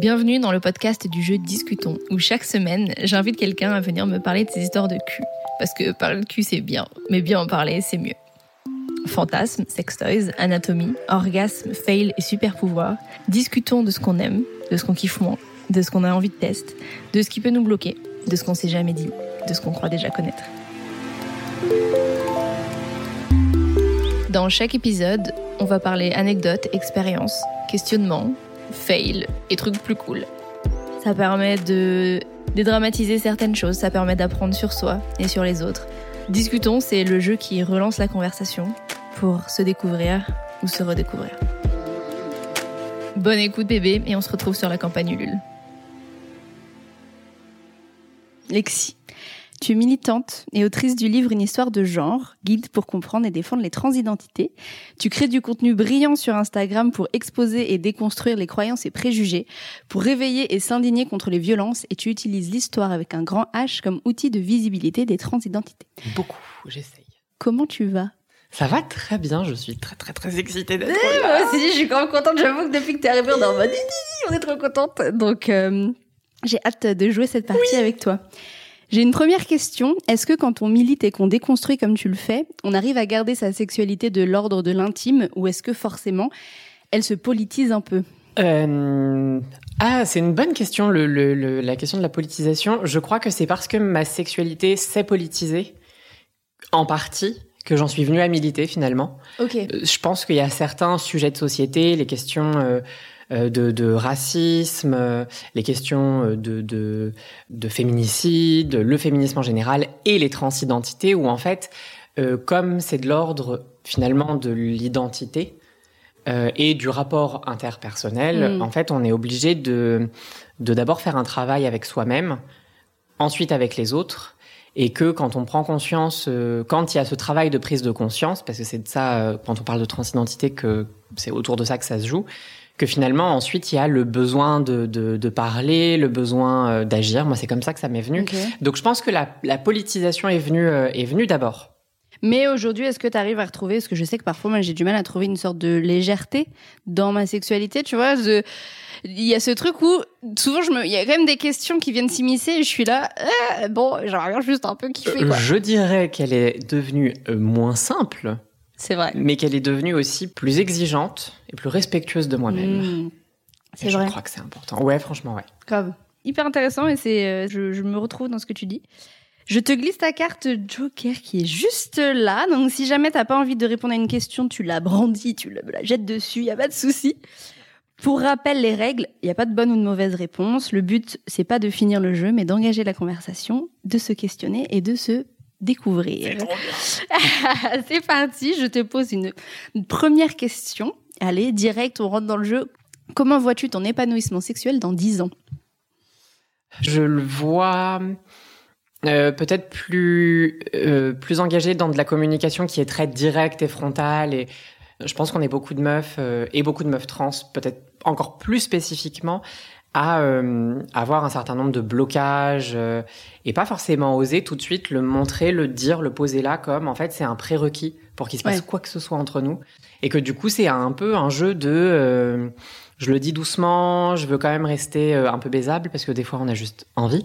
Bienvenue dans le podcast du jeu Discutons, où chaque semaine, j'invite quelqu'un à venir me parler de ses histoires de cul. Parce que parler de cul, c'est bien, mais bien en parler, c'est mieux. Fantasmes, sextoys, anatomie, orgasme, fail et super pouvoir. Discutons de ce qu'on aime, de ce qu'on kiffe moins, de ce qu'on a envie de tester, de ce qui peut nous bloquer, de ce qu'on s'est jamais dit, de ce qu'on croit déjà connaître. Dans chaque épisode, on va parler anecdotes, expériences, questionnements, fail et trucs plus cool. Ça permet de dédramatiser certaines choses, ça permet d'apprendre sur soi et sur les autres. Discutons, c'est le jeu qui relance la conversation pour se découvrir ou se redécouvrir. Bonne écoute bébé et on se retrouve sur la campagne Ulule. Lexi, tu es militante et autrice du livre Une histoire de genre, guide pour comprendre et défendre les transidentités. Tu crées du contenu brillant sur Instagram pour exposer et déconstruire les croyances et préjugés, pour réveiller et s'indigner contre les violences et tu utilises l'histoire avec un grand H comme outil de visibilité des transidentités. Beaucoup, j'essaye. Comment tu vas? Ça va très bien, je suis très très très excitée d'être Eh, là. Moi aussi, je suis quand même contente. J'avoue que depuis que t'es arrivée, on est en mode, on est trop contente. Donc, euh, j'ai hâte de jouer cette partie avec toi. J'ai une première question. Est-ce que quand on milite et qu'on déconstruit comme tu le fais, on arrive à garder sa sexualité de l'ordre de l'intime ou est-ce que forcément elle se politise un peu? Euh, Ah, c'est une bonne question, le, le- le- la question de la politisation. Je crois que c'est parce que ma sexualité s'est politisée, en partie, que j'en suis venue à militer finalement. Ok. Euh, Je pense qu'il y a certains sujets de société, les questions euh, de, de racisme, euh, les questions euh, de, de, de féminicide, le féminisme en général et les transidentités, où en fait, euh, comme c'est de l'ordre finalement de l'identité euh, et du rapport interpersonnel, Mm. en fait, on est obligé de de d'abord faire un travail avec soi-même, ensuite avec les autres, et que quand on prend conscience, euh, quand il y a ce travail de prise de conscience, parce que c'est de ça, euh, quand on parle de transidentité, que c'est autour de ça que ça se joue, que finalement ensuite il y a le besoin de, de, de parler, le besoin euh, d'agir. Moi, c'est comme ça que ça m'est venu. Donc je pense que la, la politisation est venue euh, est venue d'abord. Mais aujourd'hui, est-ce que tu arrives à retrouver, parce que je sais que parfois, moi, j'ai du mal à trouver une sorte de légèreté dans ma sexualité, tu vois, je- il y a ce truc où souvent, je me, il y a quand même des questions qui viennent s'immiscer et je suis là, euh, bon, j'aimerais bien juste un peu kiffer, quoi. Je dirais qu'elle est devenue euh, moins simple, C'est vrai. mais qu'elle est devenue aussi plus exigeante et plus respectueuse de moi-même. Mmh. Et C'est je vrai. crois que c'est important. Ouais, franchement, ouais. Grave. Hyper intéressant et c'est, euh, je, je me retrouve dans ce que tu dis. Je te glisse ta carte Joker qui est juste là. Donc, si jamais t'as pas envie de répondre à une question, tu la brandis, tu la, la jettes dessus, y a pas de souci. Pour rappel, les règles, il y a pas de bonne ou de mauvaise réponse. Le but, c'est pas de finir le jeu, mais d'engager la conversation, de se questionner et de se découvrir. c'est parti. Je te pose une, une première question. Allez, direct, on rentre dans le jeu. Comment vois-tu ton épanouissement sexuel dans 10 ans? Je le vois euh, peut-être plus euh, plus engagé dans de la communication qui est très directe et frontale et je pense qu'on est beaucoup de meufs euh, et beaucoup de meufs trans peut-être encore plus spécifiquement à euh, avoir un certain nombre de blocages euh, et pas forcément oser tout de suite le montrer, le dire, le poser là comme en fait c'est un prérequis pour qu'il se passe Ouais. quoi que ce soit entre nous et que du coup c'est un peu un jeu de euh, je le dis doucement, je veux quand même rester euh, un peu baisable parce que des fois on a juste envie.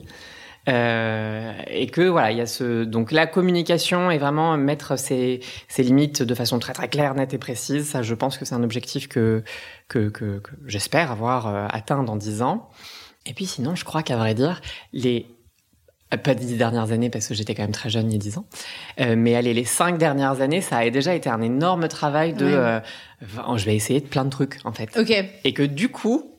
Euh, et que voilà, il y a ce donc la communication et vraiment mettre ses, ses limites de façon très très claire, nette et précise. Ça, je pense que c'est un objectif que que, que, que j'espère avoir euh, atteint dans dix ans. Et puis sinon, je crois qu'à vrai dire, les euh, pas dix dernières années parce que j'étais quand même très jeune il y a dix ans, euh, mais allez les cinq dernières années, ça a déjà été un énorme travail de. Ouais. euh, je vais essayer de plein de trucs en fait Ok. et que du coup,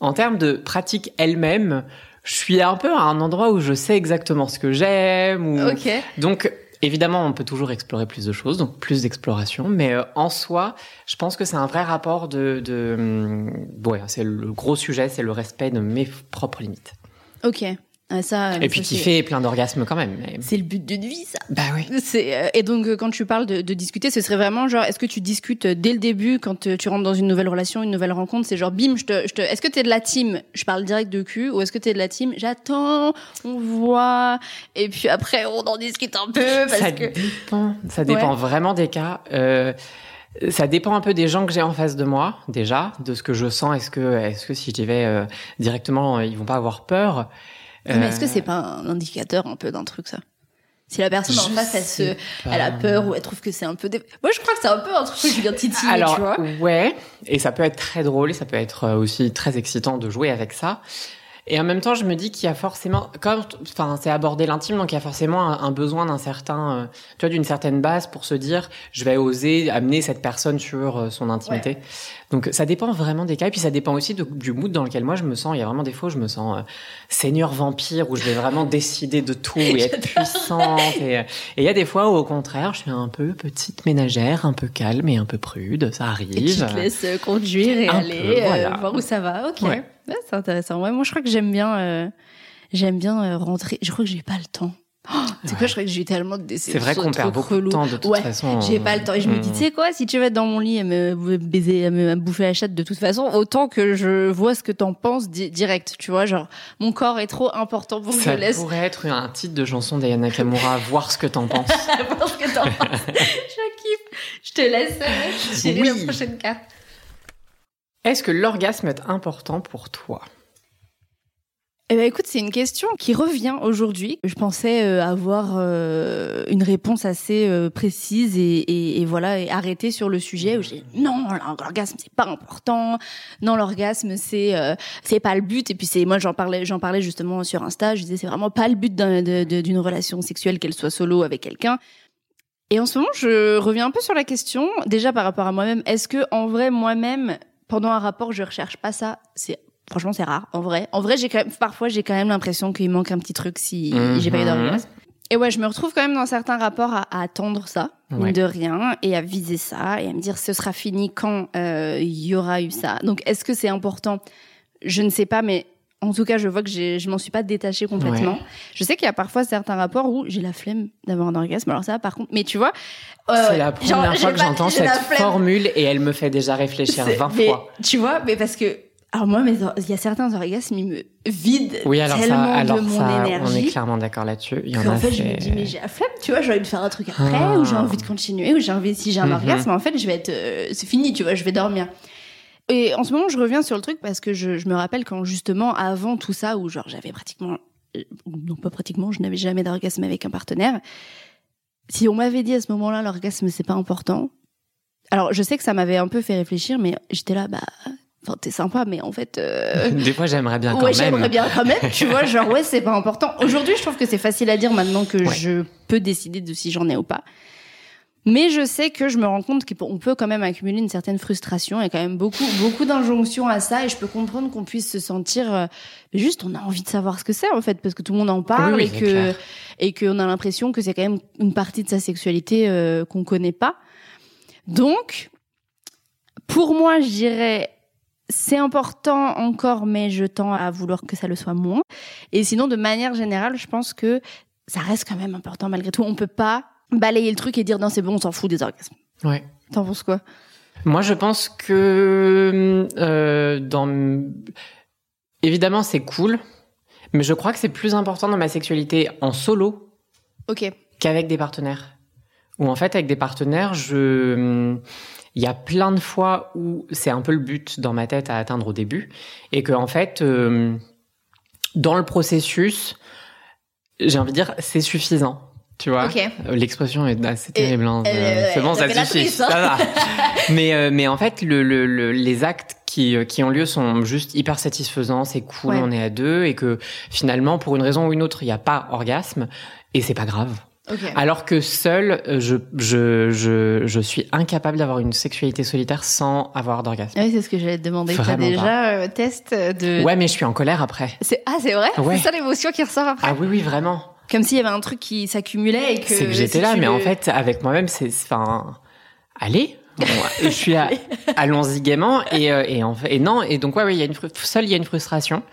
en termes de pratique elle-même, je suis un peu à un endroit où je sais exactement ce que j'aime. Ou... Donc, évidemment, on peut toujours explorer plus de choses, donc plus d'exploration, mais euh, en soi, je pense que c'est un vrai rapport de... de hum, ouais, c'est le gros sujet, c'est le respect de mes propres limites. Ok. Ah, ça, Et puis ça, kiffer plein d'orgasmes quand même. C'est le but d'une vie, ça. Bah oui. Euh, et donc euh, quand tu parles de, de discuter, ce serait vraiment genre est-ce que tu discutes dès le début quand euh, tu rentres dans une nouvelle relation, une nouvelle rencontre, c'est genre bim, je te, je te est-ce que t'es de la team, je parle direct de cul ou est-ce que t'es de la team, j'attends, on voit et puis après on en discute un peu parce ça que dépend. Ça dépend Ouais. vraiment des cas. Euh, Ça dépend un peu des gens que j'ai en face de moi, déjà, de ce que je sens. Est-ce que, est-ce que si j'y vais euh, directement, ils vont pas avoir peur Mais est-ce que c'est pas un indicateur un peu d'un truc ça? Si la personne en face, elle se, elle a peur ou elle trouve que c'est un peu. Moi, je crois que c'est un peu un truc qui vient titiller, Alors, tu vois. Ouais, et ça peut être très drôle et ça peut être aussi très excitant de jouer avec ça. Et en même temps, je me dis qu'il y a forcément, comme, enfin, c'est aborder l'intime, donc il y a forcément un, besoin d'un certain, euh, tu vois, d'une certaine base pour se dire, je vais oser amener cette personne sur euh, son intimité. Donc ça dépend vraiment des cas, et puis ça dépend aussi du mood dans lequel moi je me sens. Il y a vraiment des fois où je me sens euh, seigneur vampire, où je vais vraiment décider de tout et être puissante. Et, il y a des fois où au contraire, je suis un peu petite ménagère, un peu calme et un peu prude. Ça arrive. Et tu te laisses conduire et aller voir où ça va. Ok c'est intéressant. Ouais, moi, je crois que j'aime bien, euh, j'aime bien euh, rentrer. Je crois que j'ai pas le temps. Oh, c'est quoi, je crois que j'ai tellement de C'est vrai qu'on perd beaucoup de temps de toute ouais, façon. J'ai pas le temps. Et je me dis, hmm. tu sais quoi, si tu vas être dans mon lit et me baiser, me, bouffer la chatte de toute façon, autant que je vois ce que t'en penses direct. Tu vois, genre, mon corps est trop important pour que je laisse. Ça pourrait être un titre de chanson d'Ayana Kamura, voir ce que t'en penses. voir ce que t'en penses. je kiffe. Je te laisse euh, tirer oui. la prochaine carte. Est-ce que l'orgasme est important pour toi? Eh ben écoute, c'est une question qui revient aujourd'hui. Je pensais euh, avoir euh, une réponse assez euh, précise et, voilà et sur le sujet où j'ai non l'orgasme c'est pas important, non l'orgasme c'est c'est pas le but et puis c'est moi j'en parlais j'en parlais justement sur Insta, je disais c'est vraiment pas le but d'une relation sexuelle qu'elle soit solo avec quelqu'un. Et en ce moment je reviens un peu sur la question déjà par rapport à moi-même. Est-ce que en vrai moi-même pendant un rapport, je recherche pas ça. C'est franchement c'est rare en vrai. En vrai, j'ai quand même parfois j'ai quand même l'impression qu'il manque un petit truc si j'ai pas eu d'orgasme. Et ouais, je me retrouve quand même dans certains rapports à, attendre ça, de rien, et à viser ça, et à me dire ce sera fini quand euh, il y aura eu ça. Donc est-ce que c'est important? Je ne sais pas, mais en tout cas, je vois que je m'en suis pas détachée complètement. Je sais qu'il y a parfois certains rapports où j'ai la flemme d'avoir un orgasme. Alors ça, par contre, mais tu vois, euh, c'est la première fois que j'entends cette formule et elle me fait déjà réfléchir 20 fois. Tu vois, mais parce que alors moi, il y a certains orgasmes, ils me vident oui, alors tellement ça, alors de mon ça, énergie. On est clairement d'accord là-dessus. Il y en, en fait, je me dis mais j'ai la flemme, tu vois, j'ai envie de faire un truc après, ah. ou j'ai envie de continuer, ou j'ai envie si j'ai un mhm. orgasme, en fait, je vais être, euh, c'est fini, tu vois, je vais dormir. Et en ce moment, je reviens sur le truc parce que je, je me rappelle quand justement avant tout ça, où genre j'avais pratiquement, euh, non pas pratiquement, je n'avais jamais d'orgasme avec un partenaire. Si on m'avait dit à ce moment-là l'orgasme c'est pas important, alors je sais que ça m'avait un peu fait réfléchir, mais j'étais là bah Enfin, t'es sympa, mais en fait. Euh... Des fois, j'aimerais bien quand ouais, même. j'aimerais bien quand même. Tu vois, genre ouais, c'est pas important. Aujourd'hui, je trouve que c'est facile à dire maintenant que je peux décider de si j'en ai ou pas. Mais je sais que je me rends compte qu'on peut quand même accumuler une certaine frustration et quand même beaucoup, beaucoup d'injonctions à ça. Et je peux comprendre qu'on puisse se sentir, euh, juste, on a envie de savoir ce que c'est en fait, parce que tout le monde en parle et que et qu'on a l'impression que c'est quand même une partie de sa sexualité euh, qu'on connaît pas. Donc, pour moi, je dirais c'est important encore, mais je tends à vouloir que ça le soit moins. Et sinon, de manière générale, je pense que ça reste quand même important malgré tout. On peut pas balayer le truc et dire non c'est bon on s'en fout des orgasmes. Ouais. T'en penses quoi? Moi je pense que euh, dans évidemment c'est cool, mais je crois que c'est plus important dans ma sexualité en solo. Ok. Qu'avec des partenaires. Ou en fait avec des partenaires je il y a plein de fois où c'est un peu le but dans ma tête à atteindre au début et que en fait euh, dans le processus j'ai envie de dire c'est suffisant tu vois, euh, l'expression est assez terrible. Hein. c'est bon, ça suffit. Ça va. mais euh, mais en fait, le, le, les actes qui qui ont lieu sont juste hyper satisfaisants. C'est cool, on est à deux et que finalement, pour une raison ou une autre, il n'y a pas orgasme et c'est pas grave. Alors que seul, euh, je, je, je, je suis incapable d'avoir une sexualité solitaire sans avoir d'orgasme. Oui, c'est ce que j'allais te demander. T'as déjà euh, test de... Ouais, mais je suis en colère après. C'est Ah, c'est vrai? C'est ça l'émotion qui ressort après? Ah oui, oui, vraiment. Comme s'il y avait un truc qui s'accumulait et que. C'est que j'étais là, mais en fait, avec moi-même, c'est, enfin, allez. je suis là, allons-y gaiement et euh, et, en fait, et non et donc ouais, ouais il y a une seul il y a une frustration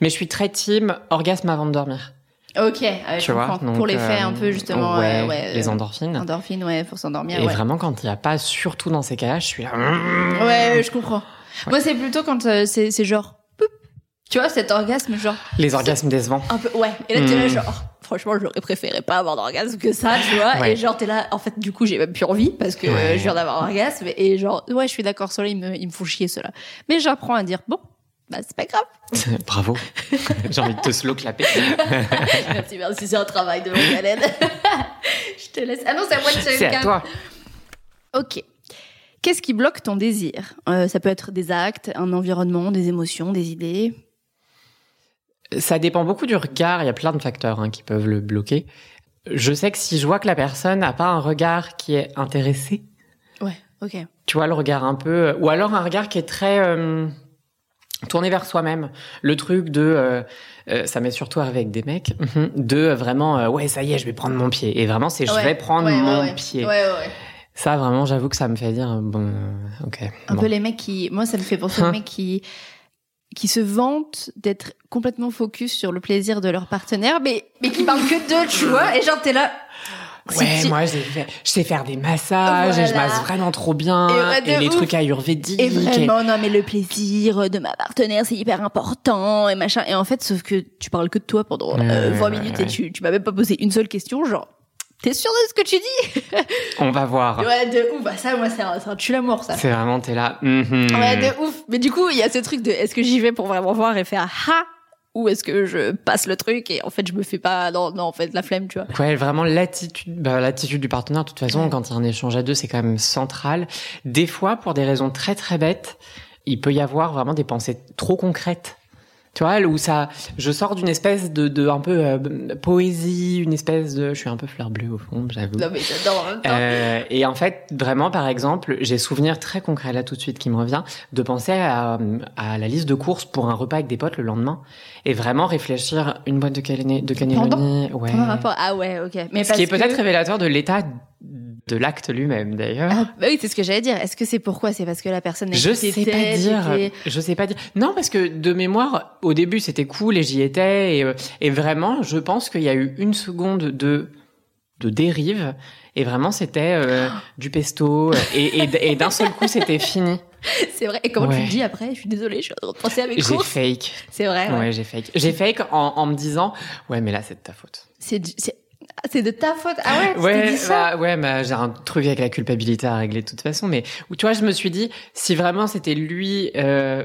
mais je suis très team orgasme avant de dormir Ok, euh, tu vois, pour l'effet euh, un peu justement, ouais, euh, ouais, les endorphines. Endorphines, ouais, pour s'endormir. Et vraiment, quand il n'y a pas, surtout dans ces cas-là, je suis là. Ouais, je comprends. Moi, c'est plutôt quand c'est genre, tu vois, cet orgasme genre. Les orgasmes décevants. Un peu, ouais. Et là, tu es là, mm. genre, franchement, j'aurais préféré pas avoir d'orgasme que ça, tu vois. Ouais. Et genre, t'es là, en fait, du coup, j'ai même plus envie parce que Ouais. euh, je viens d'avoir un orgasme. Et genre, ouais, je suis d'accord, ceux-là, ils me, ils me font chier, ceux-là. Mais j'apprends à dire, bon, bah, c'est pas grave. Bravo. J'ai envie de te slow clapper. merci, merci, c'est un travail de longue haleine. je te laisse. Ah non, c'est à moi de C'est à toi. Ok. Qu'est-ce qui bloque ton désir? Euh, Ça peut être des actes, un environnement, des émotions, des idées. Ça dépend beaucoup du regard. Il y a plein de facteurs hein, qui peuvent le bloquer. Je sais que si je vois que la personne n'a pas un regard qui est intéressé, Ouais, ok. tu vois le regard un peu, ou alors un regard qui est très euh, tourné vers soi-même. Le truc de, euh, euh, ça m'est surtout arrivé avec des mecs, de vraiment, euh, ouais, ça y est, je vais prendre mon pied. Et vraiment, c'est je Ouais, vais prendre ouais, mon ouais. pied. Ouais, ouais, ouais. Ça, vraiment, j'avoue que ça me fait dire, bon, ok. Un bon. peu les mecs qui. Moi, ça me fait penser aux Hein? mecs qui qui se vantent d'être complètement focus sur le plaisir de leur partenaire, mais mais qui parlent que d'eux, tu vois. Et genre, t'es là. Ouais, tu- moi, j'ai fait- je sais faire des massages et je masse vraiment trop bien. Et les ouf. trucs ayurvédiques. Et vraiment, non, mais le plaisir de ma partenaire, c'est hyper important et machin. Et en fait, sauf que tu parles que de toi pendant euh, Ouais, 20 ouais, minutes ouais. et tu, tu m'as même pas posé une seule question, genre, t'es sûr de ce que tu dis On va voir. Ouais, de ouf. Bah, ça, moi, c'est un, un tue l'amour, ça. C'est vraiment, t'es là. mhm. Ouais, de ouf. Mais du coup, il y a ce truc de est-ce que j'y vais pour vraiment voir et faire ha ou est-ce que je passe le truc et en fait je me fais pas non non en fait la flemme tu vois. Ouais, vraiment l'attitude, bah, l'attitude du partenaire. De toute façon, quand il y a un échange à deux, c'est quand même central. Des fois, pour des raisons très très bêtes, il peut y avoir vraiment des pensées trop concrètes. Tu vois, où ça, je sors d'une espèce de, de un peu euh, poésie, une espèce de, je suis un peu fleur bleue au fond, j'avoue. Non mais j'adore en même temps. Euh, et en fait, vraiment, par exemple, j'ai souvenir très concret là tout de suite qui me revient de penser à, à la liste de courses pour un repas avec des potes le lendemain et vraiment réfléchir une boîte de, cannelloni, de cannelloni, ouais. Pendant un rapport ah ouais ok. Mais Ce parce qui est peut-être que- révélateur de l'état de l'acte lui-même d'ailleurs. Ah, bah oui c'est ce que j'allais dire. Est-ce que c'est pourquoi? C'est parce que la personne je était- sais pas dire. était- Je sais pas dire. Non, parce que de mémoire, au début, c'était cool et j'y étais. Et, euh, et vraiment, je pense qu'il y a eu une seconde de, de dérive. Et vraiment, c'était euh, du pesto. Et, et, et d'un seul coup, c'était fini. C'est vrai. Et comment tu le dis après? Je suis désolée, je suis en train de penser à mes J'ai fake. C'est vrai. Ouais, ouais. j'ai fake. J'ai fake en, en me disant, ouais, mais là, c'est de ta faute. C'est c'est de ta faute. Ah ouais. tu Ouais, dit ça bah, ouais, bah, j'ai un truc avec la culpabilité à régler de toute façon, mais tu vois, je me suis dit, si vraiment c'était lui euh,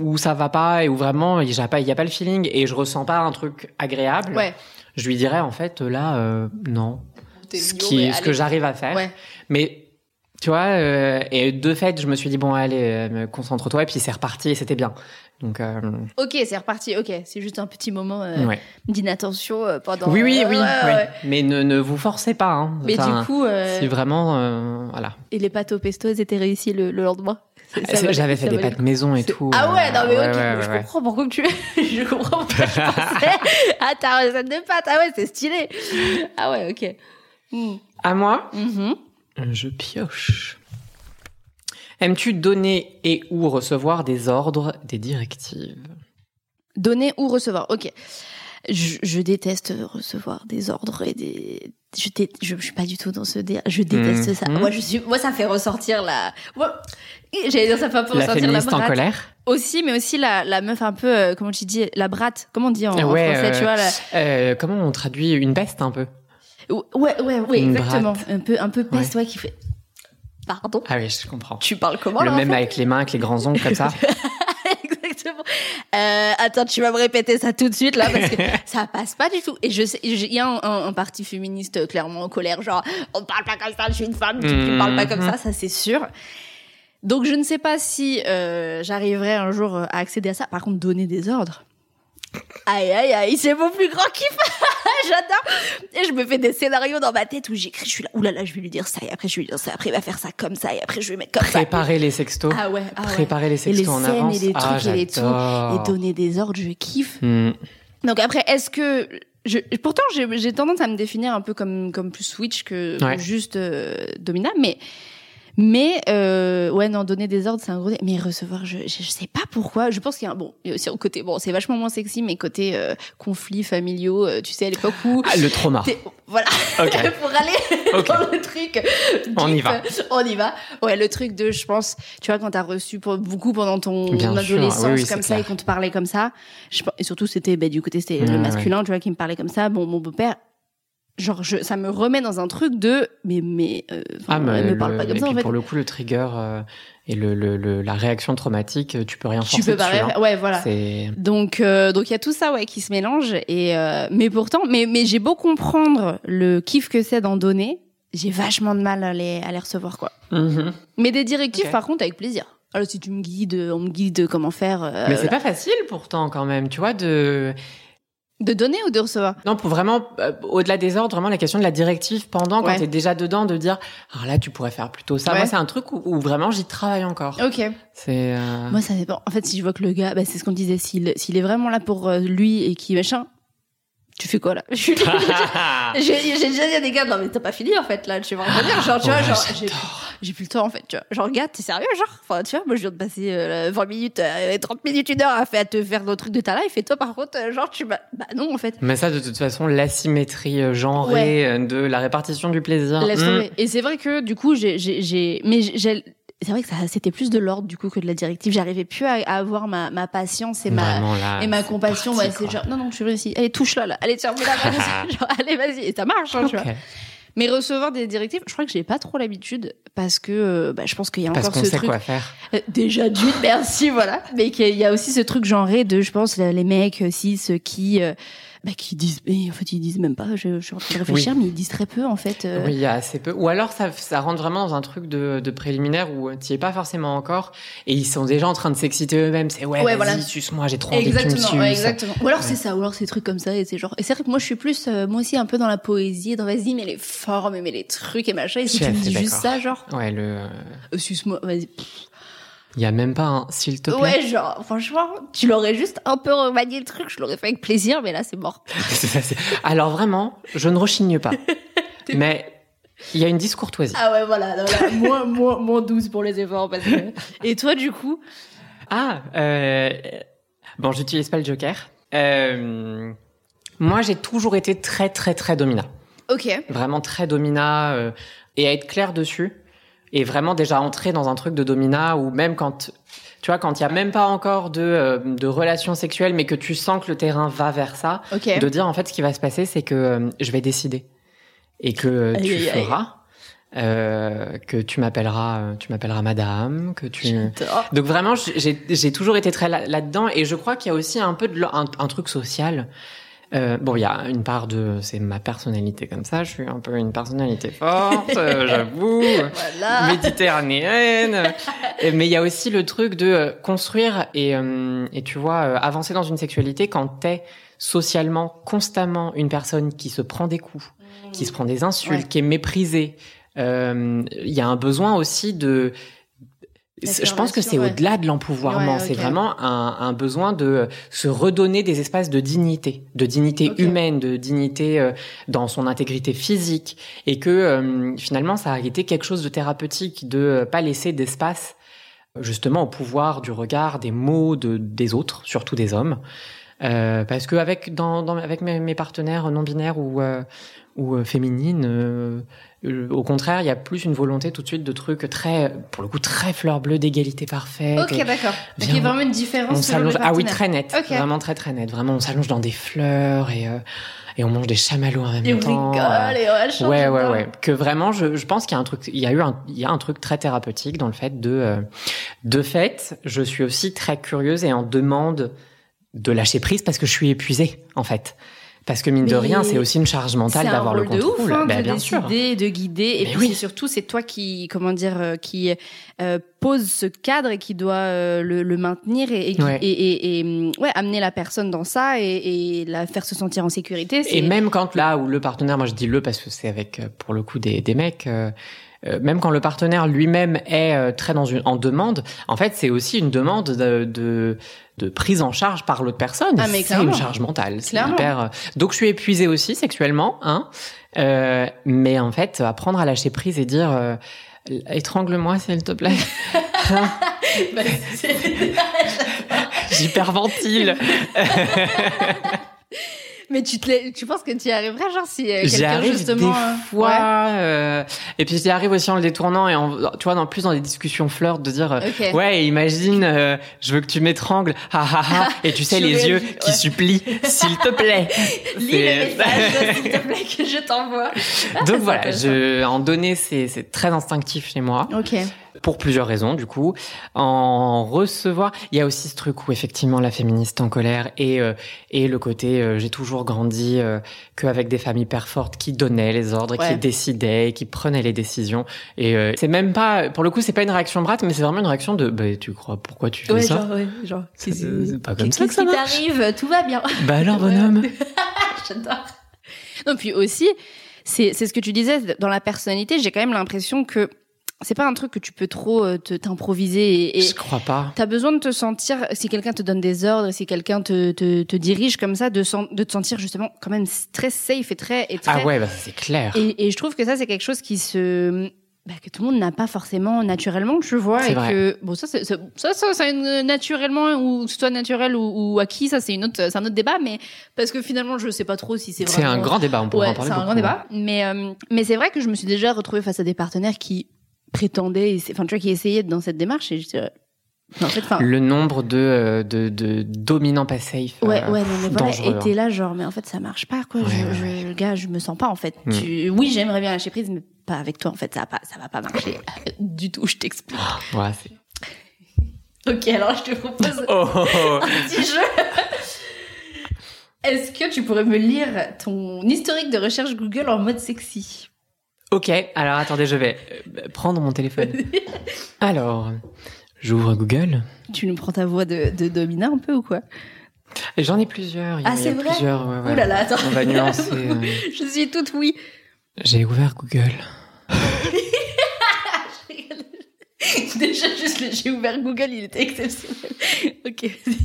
où ça va pas et où vraiment il y a pas, il a pas le feeling et je ressens pas un truc agréable, Ouais. je lui dirais en fait là, euh, non, ce qui, mais ce que j'arrive à faire, Ouais. mais tu vois, euh, et de fait, je me suis dit bon, allez, euh, concentre-toi et puis c'est reparti et c'était bien. Donc euh, Ok, c'est reparti. Ok, c'est juste un petit moment euh, ouais. d'inattention pendant. Oui, oui, oui, ouais, ouais. ouais. mais ne, ne vous forcez pas. Hein. Mais Enfin, du coup, si vraiment, voilà. et les pâtes au pesto, elles étaient réussies le, le lendemain? C'est- C'est- valait- J'avais fait des pâtes maison et C'est- tout. Ah ouais, non mais ok, ouais, ouais, je comprends pourquoi tu je comprends pourquoi tu pensais à ta recette de pâtes. Ah ouais, c'est stylé. Ah ouais, ok. Hmm. À moi, Mhm. Je pioche. Aimes-tu donner et ou recevoir des ordres, des directives? Donner ou recevoir. Ok. Je, je déteste recevoir des ordres et des. Je, dé- je, je suis pas du tout dans ce. Je déteste Mhm. ça. Moi, je suis. Moi, ça fait ressortir la. Moi, J'allais dire ça fait un peu La ressortir la féministe en brate. colère? Aussi, mais aussi la, la meuf un peu. euh, comment tu dis La brate. Comment on dit en, en Ouais, français euh, Tu vois la... Euh, Comment on traduit une peste un peu? Ouais, ouais, ouais, exactement. Un peu, un peu peste, ouais, qui fait. Pardon. Ah oui, je comprends. Tu parles comment Le là, en même fait avec les mains, avec les grands ongles comme ça. Exactement. Euh, attends, tu vas me répéter ça tout de suite là parce que ça passe pas du tout. Et je sais, il y a un, un- un parti féministe euh, clairement en colère, genre on parle pas comme ça, je suis une femme, tu, me parles pas comme ça, ça c'est sûr. Donc je ne sais pas si euh, j'arriverai un jour euh, à accéder à ça. Par contre, donner des ordres. Aïe aïe aïe, c'est mon plus grand kiff. J'adore. Et je me fais des scénarios dans ma tête où j'écris, je suis là, oulala, je vais lui dire ça, et après je vais lui dire ça, après il va faire ça comme ça, et après je vais mettre comme ça. Préparer les sextos. Ah ouais, ah ouais. Préparer les Et les sextos en scènes avance. et les ah, trucs et les tout. j'adore. Et donner des ordres, je kiffe. Hmm. Donc après, est-ce que je, pourtant j'ai j'ai tendance à me définir un peu comme comme plus switch que Ouais. juste euh, dominable, mais Mais euh, ouais, non, donner des ordres, c'est un gros. Mais recevoir, je, je, sais pas pourquoi. Je pense qu'il y a un bon, il y a aussi un côté bon, c'est vachement moins sexy, mais côté euh, conflits familiaux, euh, tu sais, à l'époque où ah, le trauma. Voilà. Okay. pour aller dans le truc. On y va. On y va. Ouais, le truc de, je pense, tu vois, quand t'as reçu pour, beaucoup pendant ton adolescence comme ça et qu'on te parlait comme ça, je, et surtout c'était, bah, du côté c'était le masculin, tu vois, qui me parlait comme ça. Bon, mon beau-père, genre je, ça me remet dans un truc de mais mais euh, ah, mais me parle pas comme ça en fait. pour le coup le trigger euh, et le, le, la réaction traumatique tu peux rien forcer tu peux pas hein. ouais voilà donc euh, donc il y a tout ça ouais qui se mélange et euh, mais pourtant mais mais j'ai beau comprendre le kiff que c'est d'en donner j'ai vachement de mal à les à les recevoir quoi mm-hmm. mais des directives par contre avec plaisir alors si tu me guides on me guide comment faire mais c'est pas facile pourtant quand même tu vois de de donner ou de recevoir? Non, pour vraiment, euh, au-delà des ordres, vraiment la question de la directive pendant, quand tu es déjà dedans, de dire, alors là, tu pourrais faire plutôt ça. Moi, c'est un truc où, vraiment j'y travaille encore. Ok. C'est. Euh... Moi, ça dépend. En fait, si je vois que le gars, bah, c'est ce qu'on disait, s'il s'il est vraiment là pour euh, lui et qui machin, tu fais quoi là? J'ai déjà dit à des gars, non mais t'as pas fini en fait là, tu vas revenir. Genre, tu vois, genre, j'ai plus le temps en fait, tu vois. Genre, gars, t'es sérieux, genre? Enfin, tu vois, moi je viens de passer euh, 20 minutes, euh, 30 minutes, une heure à, faire, à te faire nos trucs de ta life et toi par contre, euh, genre, tu Bah non en fait. Mais ça, de toute façon, l'asymétrie euh, genrée euh, de la répartition du plaisir. Mmh. Et c'est vrai que du coup, j'ai. Mais j'ai c'est vrai que ça c'était plus de l'ordre du coup que de la directive. J'arrivais plus à, avoir ma, ma patience et ma et ma compassion. Ouais c'est genre non non je suis réussi allez touche là. Là allez tiens mets la main genre allez vas-y. Et ça marche hein, tu vois. Mais recevoir des directives, je crois que j'ai pas trop l'habitude parce que euh, bah, je pense qu'il y a parce encore ce sait truc. Quoi faire. Euh, déjà d'une, merci, voilà. Mais qu'il y a aussi ce truc genré de, je pense, les mecs cis qui euh, bah, qui disent, mais en fait, ils disent même pas. Je, je suis en train de réfléchir, mais ils disent très peu en fait. Euh. Oui, il y a assez peu. Ou alors ça, ça rentre vraiment dans un truc de, de préliminaire où tu es pas forcément encore, et ils sont déjà en train de s'exciter eux-mêmes. C'est ouais, vas-y, voilà. suce-moi, j'ai trop envie exactement, me ouais, exactement. Ou alors c'est ça, ou alors c'est des trucs comme ça, et c'est genre. Et c'est vrai que moi, je suis plus, euh, moi aussi, un peu dans la poésie, dans vas-y, mais les formes, mais les trucs et machin. Et si tu me dis juste ça, genre. Ouais, le. Euh, suce-moi, vas-y. Il y a même pas un s'il te plaît. Ouais, genre, franchement, tu l'aurais juste un peu remanié le truc, je l'aurais fait avec plaisir, mais là, c'est mort. Alors vraiment, je ne rechigne pas. mais il y a une discourtoisie. Ah ouais, voilà, moins, moins, moins douce pour les efforts. Parce que... Et toi, du coup Ah, euh... bon, j'utilise pas le Joker. Euh... Moi, j'ai toujours été très, très, très domina. Ok. Vraiment très domina euh... et à être clair dessus et vraiment déjà entrer dans un truc de domina ou même quand tu vois quand il y a même pas encore de euh, de relation sexuelle mais que tu sens que le terrain va vers ça de dire en fait ce qui va se passer c'est que euh, je vais décider. Et que tu feras Euh, que tu m'appelleras tu m'appelleras madame que tu donc vraiment j'ai j'ai toujours été très là dedans et je crois qu'il y a aussi un peu de un, un truc social euh, bon, il y a une part de, c'est ma personnalité comme ça. Je suis un peu une personnalité forte, euh, j'avoue, voilà. méditerranéenne. mais il y a aussi le truc de euh, construire et, euh, et tu vois, avancer dans une sexualité quand t'es socialement constamment une personne qui se prend des coups, qui se prend des insultes, qui est méprisée. Il y a un besoin aussi de je pense que c'est au-delà de l'empouvoirment. C'est vraiment un, un, besoin de se redonner des espaces de dignité, de dignité humaine, de dignité euh, dans son intégrité physique, et que euh, finalement ça a été quelque chose de thérapeutique de euh, pas laisser d'espace justement au pouvoir du regard, des mots de, des autres, surtout des hommes. Euh, parce que avec dans, dans avec mes, mes, partenaires non binaires ou ou féminines euh, au contraire, il y a plus une volonté tout de suite de trucs très, pour le coup, très fleur bleue d'égalité parfaite. Ok, d'accord. il y a vraiment une différence. On s'allonge. Ah oui, très net. Vraiment très très net. Vraiment, on s'allonge dans des fleurs et euh, et on mange des chamallows en même et temps. On rigole et on ouais, ouais, ouais. Que vraiment, je, je pense qu'il y a un truc, il y a eu un, il y a un truc très thérapeutique dans le fait de, euh, de fait, je suis aussi très curieuse et en demande de lâcher prise parce que je suis épuisée en fait. Parce que mine de rien, c'est aussi une charge mentale d'avoir le contrôle. C'est un hein, de décider, de guider, et puis surtout c'est toi qui, comment dire, euh, qui euh, pose ce cadre et qui doit euh, le, le, maintenir et, et, ouais. et, et, mm, ouais, amener la personne dans ça et, la faire se sentir en sécurité. Et même quand là où le partenaire, moi je dis le parce que c'est avec pour le coup des, des mecs. Euh, même quand le partenaire lui-même est euh, très dans une en demande, en fait, c'est aussi une demande de, de, de prise en charge par l'autre personne. Ah, c'est une charge mentale. C'est hyper. Euh, donc, je suis épuisée aussi sexuellement, hein. Euh, mais en fait, apprendre à lâcher prise et dire Étrangle-moi, s'il te plaît. Bah, J'hyperventile. Mais tu, te tu penses que tu y arriverais, genre, si euh, quelqu'un justement. des euh, fois. ouais. euh, et puis j'y arrive aussi en le détournant et en, tu vois, en plus dans des discussions flirt de dire, euh, ouais, imagine, euh, je veux que tu m'étrangles, ha ha ha, et tu sais les yeux qui ouais. supplient, s'il te plaît. Lis le message, s'il te plaît, que je t'envoie. Ah, Donc voilà, je, en donner, c'est c'est très instinctif chez moi. Ok. Pour plusieurs raisons, du coup. En recevoir, il y a aussi ce truc où effectivement la féministe en colère et euh, et le côté euh, j'ai toujours grandi euh, qu'avec des familles hyper fortes qui donnaient les ordres, Ouais. qui décidaient, qui prenaient les décisions. Et c'est même pas, pour le coup, c'est pas une réaction brate, mais c'est vraiment une réaction de bah tu crois pourquoi tu fais Ouais, ça genre, ouais, genre. C'est- pas comme ça que ça qui marche. t'arrive Tout va bien. Bah alors bonhomme. J'adore. Non, puis aussi, c'est c'est ce que tu disais dans la personnalité. J'ai quand même l'impression que c'est pas un truc que tu peux trop euh, t'improviser et, et Je crois pas. T'as besoin de te sentir, si quelqu'un te donne des ordres, si quelqu'un te, te, te dirige comme ça, de, sen- de te sentir justement quand même très safe et très... Et, très Ah ouais, bah c'est clair. et, et je trouve que ça, c'est quelque chose qui se... bah, que tout le monde n'a pas forcément naturellement, tu vois. C'est Et vrai. que, bon, ça, c'est, ça, ça, ça, c'est une- naturellement, ou que ce soit naturel ou, ou acquis, ça, c'est une autre, c'est un autre débat, mais parce que finalement, je sais pas trop si c'est C'est vraiment... un grand débat, on pourrait Ouais, en parler c'est un grand débat. Mais, euh, mais c'est vrai que je me suis déjà retrouvée face à des partenaires qui prétendaient, essa- enfin, tu vois, qui essayaient dans cette démarche et je dirais, en fait, Le nombre de, euh, de, de dominants pas safe. Ouais, euh, ouais, non, mais voilà. dangereux, Et t'es là, genre, mais en fait, ça marche pas, quoi. Ouais, je, ouais, je, gars, je me sens pas, en fait. Mm. Tu, oui, j'aimerais bien lâcher prise, mais pas avec toi, en fait. Ça va pas, ça va pas marcher du tout, je t'explique. Ouais, c'est- Ok, alors je te propose Oh, oh, oh. un petit jeu. Est-ce que tu pourrais me lire ton historique de recherche Google en mode sexy? Ok, alors attendez, je vais euh, prendre mon téléphone. Alors, j'ouvre Google. Tu nous prends ta voix de, de Domina un peu ou quoi? J'en ai plusieurs. il Ah, c'est vrai? plusieurs. ouais, ouais. Ouh là là, attends. On va nuancer. euh. Je suis toute oui. J'ai ouvert Google. Déjà, juste j'ai ouvert Google, il était exceptionnel. Ok, vas-y.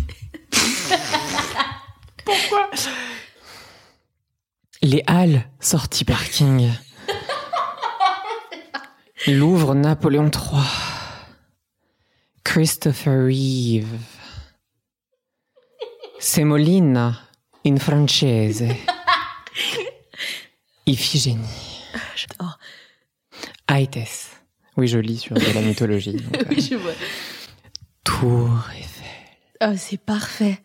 Les Halles, sortie parking. Louvre Napoléon III. Christopher Reeve. Semolina in francese. Iphigénie. J'adore. Aïtès. Oui, je lis sur de la mythologie. donc, euh, Oui, je vois. Tour Eiffel. Oh, c'est parfait.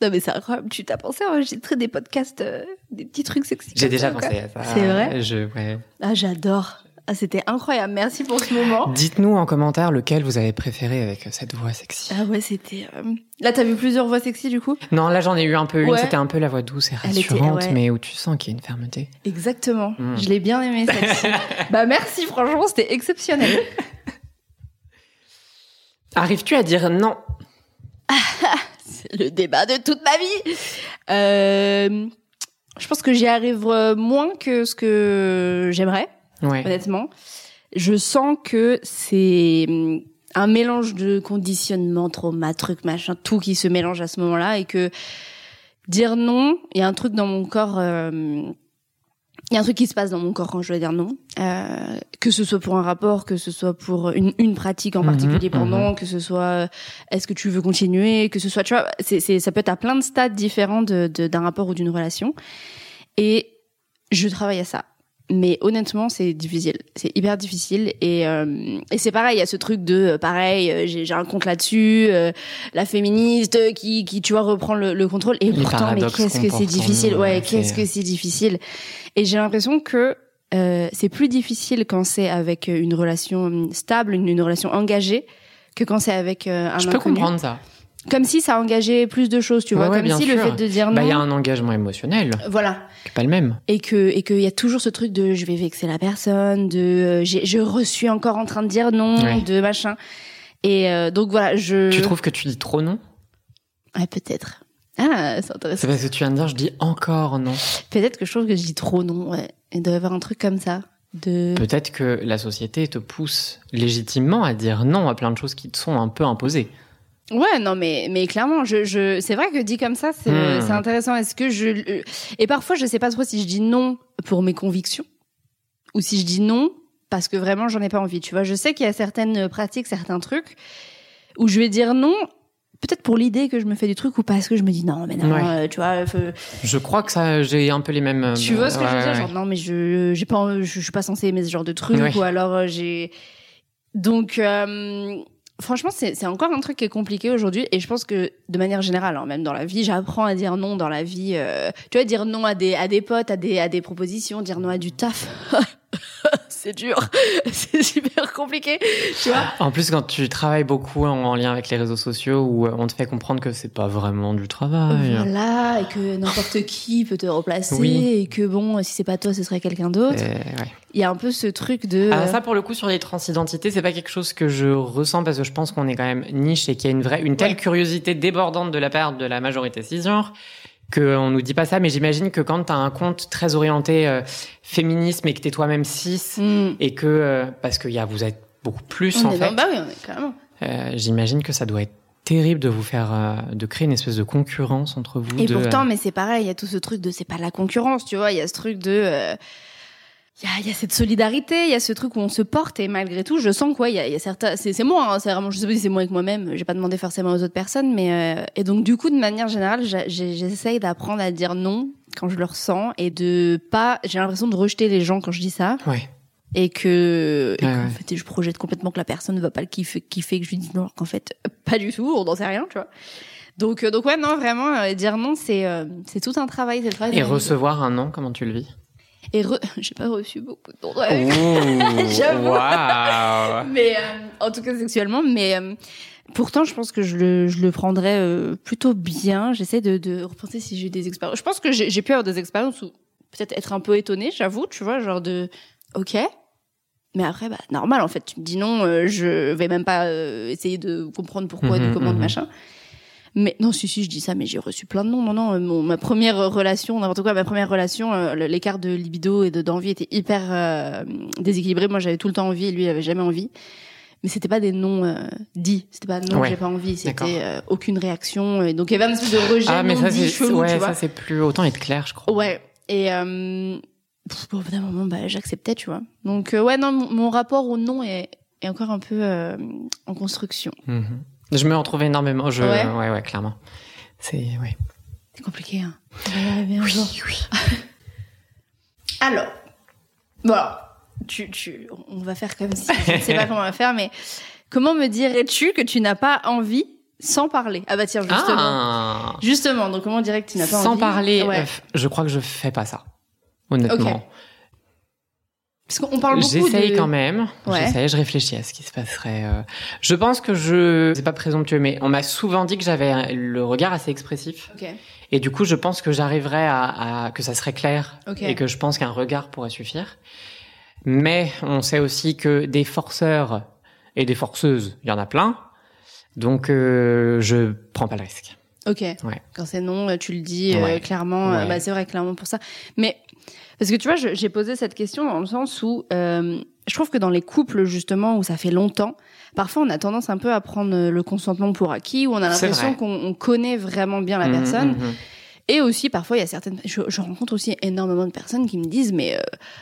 Non, mais c'est incroyable. Tu t'as pensé à enregistrer des podcasts, euh, des petits trucs sexy J'ai déjà pensé à ça. C'est vrai je, ouais. Ah, j'adore. Ah, c'était incroyable. Merci pour ce moment. Dites-nous en commentaire lequel vous avez préféré avec cette voix sexy. Ah ouais, c'était... euh, Là, t'as vu plusieurs voix sexy, du coup? Non, là j'en ai eu un peu une, c'était un peu la voix douce et était- rassurante, ouais. mais où tu sens qu'il y a une fermeté. Exactement. Mm. Je l'ai bien aimé, celle-ci. bah, merci, franchement, c'était exceptionnel. Arrives-tu à dire non? C'est le débat de toute ma vie. Euh, je pense que j'y arrive euh, moins que ce que j'aimerais. Ouais. honnêtement. Je sens que c'est hum, un mélange de conditionnement, trauma, truc, machin, tout qui se mélange à ce moment-là et que dire non, il y a un truc dans mon corps, euh, il y a un truc qui se passe dans mon corps quand je dois dire non, euh, que ce soit pour un rapport, que ce soit pour une, une pratique en Mhm, particulier pendant, mhm. que ce soit euh, est-ce que tu veux continuer, que ce soit, tu vois, c'est, ça peut être à plein de stades différents de- d'un rapport ou d'une relation. Et je travaille à ça. Mais honnêtement, c'est difficile. C'est hyper difficile. Et, euh, et c'est pareil, il y a ce truc de, euh, pareil, euh, j'ai, j'ai un compte là-dessus, euh, la féministe qui, qui, tu vois, reprend le, le contrôle. Et Les pourtant, mais qu'est-ce que c'est difficile? Ouais, qu'est-ce que c'est difficile? Et j'ai l'impression que euh, c'est plus difficile quand c'est avec une relation stable, une, une relation engagée, que quand c'est avec euh, un Je peux comprendre ça. Comme si ça engageait plus de choses, tu vois. ouais, comme si le fait de dire non. Bah, il y a un engagement émotionnel, Voilà qui est pas le même. et que et qu'il y a toujours ce truc de je vais vexer la personne de euh, je reçus encore en train de dire non Ouais. de machin et euh, donc voilà je Tu trouves que tu dis trop non? Ouais peut-être ah c'est C'est intéressant parce que tu viens de dire je dis encore non. peut-être que je trouve que je dis trop non ouais il doit y avoir un truc comme ça de Peut-être que la société te pousse légitimement à dire non à plein de choses qui te sont un peu imposées. Ouais non mais mais clairement je je c'est vrai que dit comme ça c'est c'est intéressant est-ce que je euh, et parfois je sais pas trop si je dis non pour mes convictions ou si je dis non parce que vraiment j'en ai pas envie. Tu vois, je sais qu'il y a certaines pratiques, certains trucs où je vais dire non. Peut-être pour l'idée que je me fais du truc ou parce que je me dis non mais non Ouais. euh, tu vois Je crois que ça, j'ai un peu les mêmes. euh, tu vois ce que je veux ouais, dire? ouais. genre non mais je j'ai pas je, je suis pas censée aimer ce genre de truc ou alors euh, j'ai donc euh, franchement c'est encore un truc qui est compliqué aujourd'hui et je pense que de manière générale hein, même dans la vie j'apprends à dire non dans la vie euh, tu vois dire non à des à des potes à des à des propositions dire non à du taf c'est dur c'est super compliqué tu vois En plus, quand tu travailles beaucoup en, en lien avec les réseaux sociaux, où euh, on te fait comprendre que c'est pas vraiment du travail. voilà et que n'importe qui peut te replacer Oui. et que bon si c'est pas toi ce serait quelqu'un d'autre ouais. il y a un peu ce truc de Alors euh, ça, pour le coup, sur les transidentités, c'est pas quelque chose que je ressens parce que je pense qu'on est quand même niche et qu'il y a une vraie, une telle Ouais. curiosité débordante de la part de la majorité cisgenre qu'on nous dit pas ça. Mais j'imagine que quand t'as un compte très orienté euh, féminisme et que t'es toi-même cis hmm. et que euh, parce qu'il y a vous êtes beaucoup plus On en est fait, dans- bah oui, on est carrément. euh, j'imagine que ça doit être terrible de vous faire euh, de créer une espèce de concurrence entre vous. Et de, pourtant, mais c'est pareil, il y a tout ce truc de c'est pas la concurrence, tu vois, il y a ce truc de il y, a, y a cette solidarité, il y a ce truc où on se porte et malgré tout, je sens quoi, il y a, y a certains c'est c'est moi, hein, c'est vraiment je sais pas si c'est moi avec moi-même, j'ai pas demandé forcément aux autres personnes mais euh, et donc du coup de manière générale, j'essaye d'apprendre à dire non quand je le ressens et de pas j'ai l'impression de rejeter les gens quand je dis ça ouais. et que et Ouais, qu'en ouais. fait je projette complètement que la personne ne va pas le kiffer, kiffer que je lui dis non alors qu'en fait pas du tout on n'en sait rien tu vois donc euh, donc ouais non vraiment euh, dire non c'est euh, c'est tout un travail c'est le travail Et recevoir un nom, comment tu le vis? Et re- j'ai pas reçu beaucoup de. J'avoue. Waouh mais euh, en tout cas sexuellement mais euh, pourtant je pense que je le je le prendrais euh, plutôt bien j'essaie de de repenser si j'ai eu des expériences je pense que j'ai pu avoir des expériences où peut-être être un peu étonnée j'avoue tu vois genre de ok mais après bah normal en fait tu me dis non euh, je vais même pas euh, essayer de comprendre pourquoi Mhm, du comment de mhm. machin mais non si si je dis ça mais j'ai reçu plein de noms non non euh, mon, ma première relation n'importe quoi ma première relation euh, l'écart de libido et de d'envie était hyper euh, déséquilibré moi j'avais tout le temps envie et lui il avait jamais envie mais c'était pas des noms euh, dits c'était pas non Ouais. j'ai pas envie c'était euh, aucune réaction et donc il y avait un espèce de rejet Ah, mais non ça, dit c'est chelou ouais, tu vois ça, c'est plus autant être clair, je crois. Ouais. Et euh, pff, au bout d'un moment, bah, j'acceptais, tu vois. Donc, euh, ouais, non, mon, rapport au nom est, est encore un peu euh, en construction. Mhm. Je me retrouve énormément. Je... Ouais. Ouais. ouais, clairement. C'est ouais. C'est compliqué, hein. Arriver un jour. oui. Alors, voilà. Tu, tu, on va faire comme si, je ne sais pas comment on va faire, mais comment me dirais-tu que tu n'as pas envie sans parler? Ah bah tiens, justement. Ah. Justement, donc comment on dirait que tu n'as pas Sans envie? parler, Ouais. euh, je crois que je fais pas ça. Honnêtement. Parce qu'on parle beaucoup J'essaye de... quand même. Ouais. J'essaye, je réfléchis à ce qui se passerait. euh. Je pense que je, c'est pas présomptueux, mais on m'a souvent dit que j'avais le regard assez expressif. Ok. Et du coup, je pense que j'arriverais à, à- que ça serait clair Ok. et que je pense qu'un regard pourrait suffire. Mais on sait aussi que des forceurs et des forceuses, il y en a plein. Donc, euh, je prends pas le risque. Ok. Ouais. Quand c'est non, tu le dis euh, clairement. euh, Ouais. Bah, c'est vrai, clairement pour ça. Mais parce que tu vois, j'ai posé cette question dans le sens où euh, je trouve que dans les couples justement où ça fait longtemps, parfois on a tendance un peu à prendre euh, le consentement pour acquis, où on a l'impression qu'on on connaît vraiment bien la Mhm, personne. mhm. Et aussi, parfois, il y a certaines. Je, je rencontre aussi énormément de personnes qui me disent, mais euh,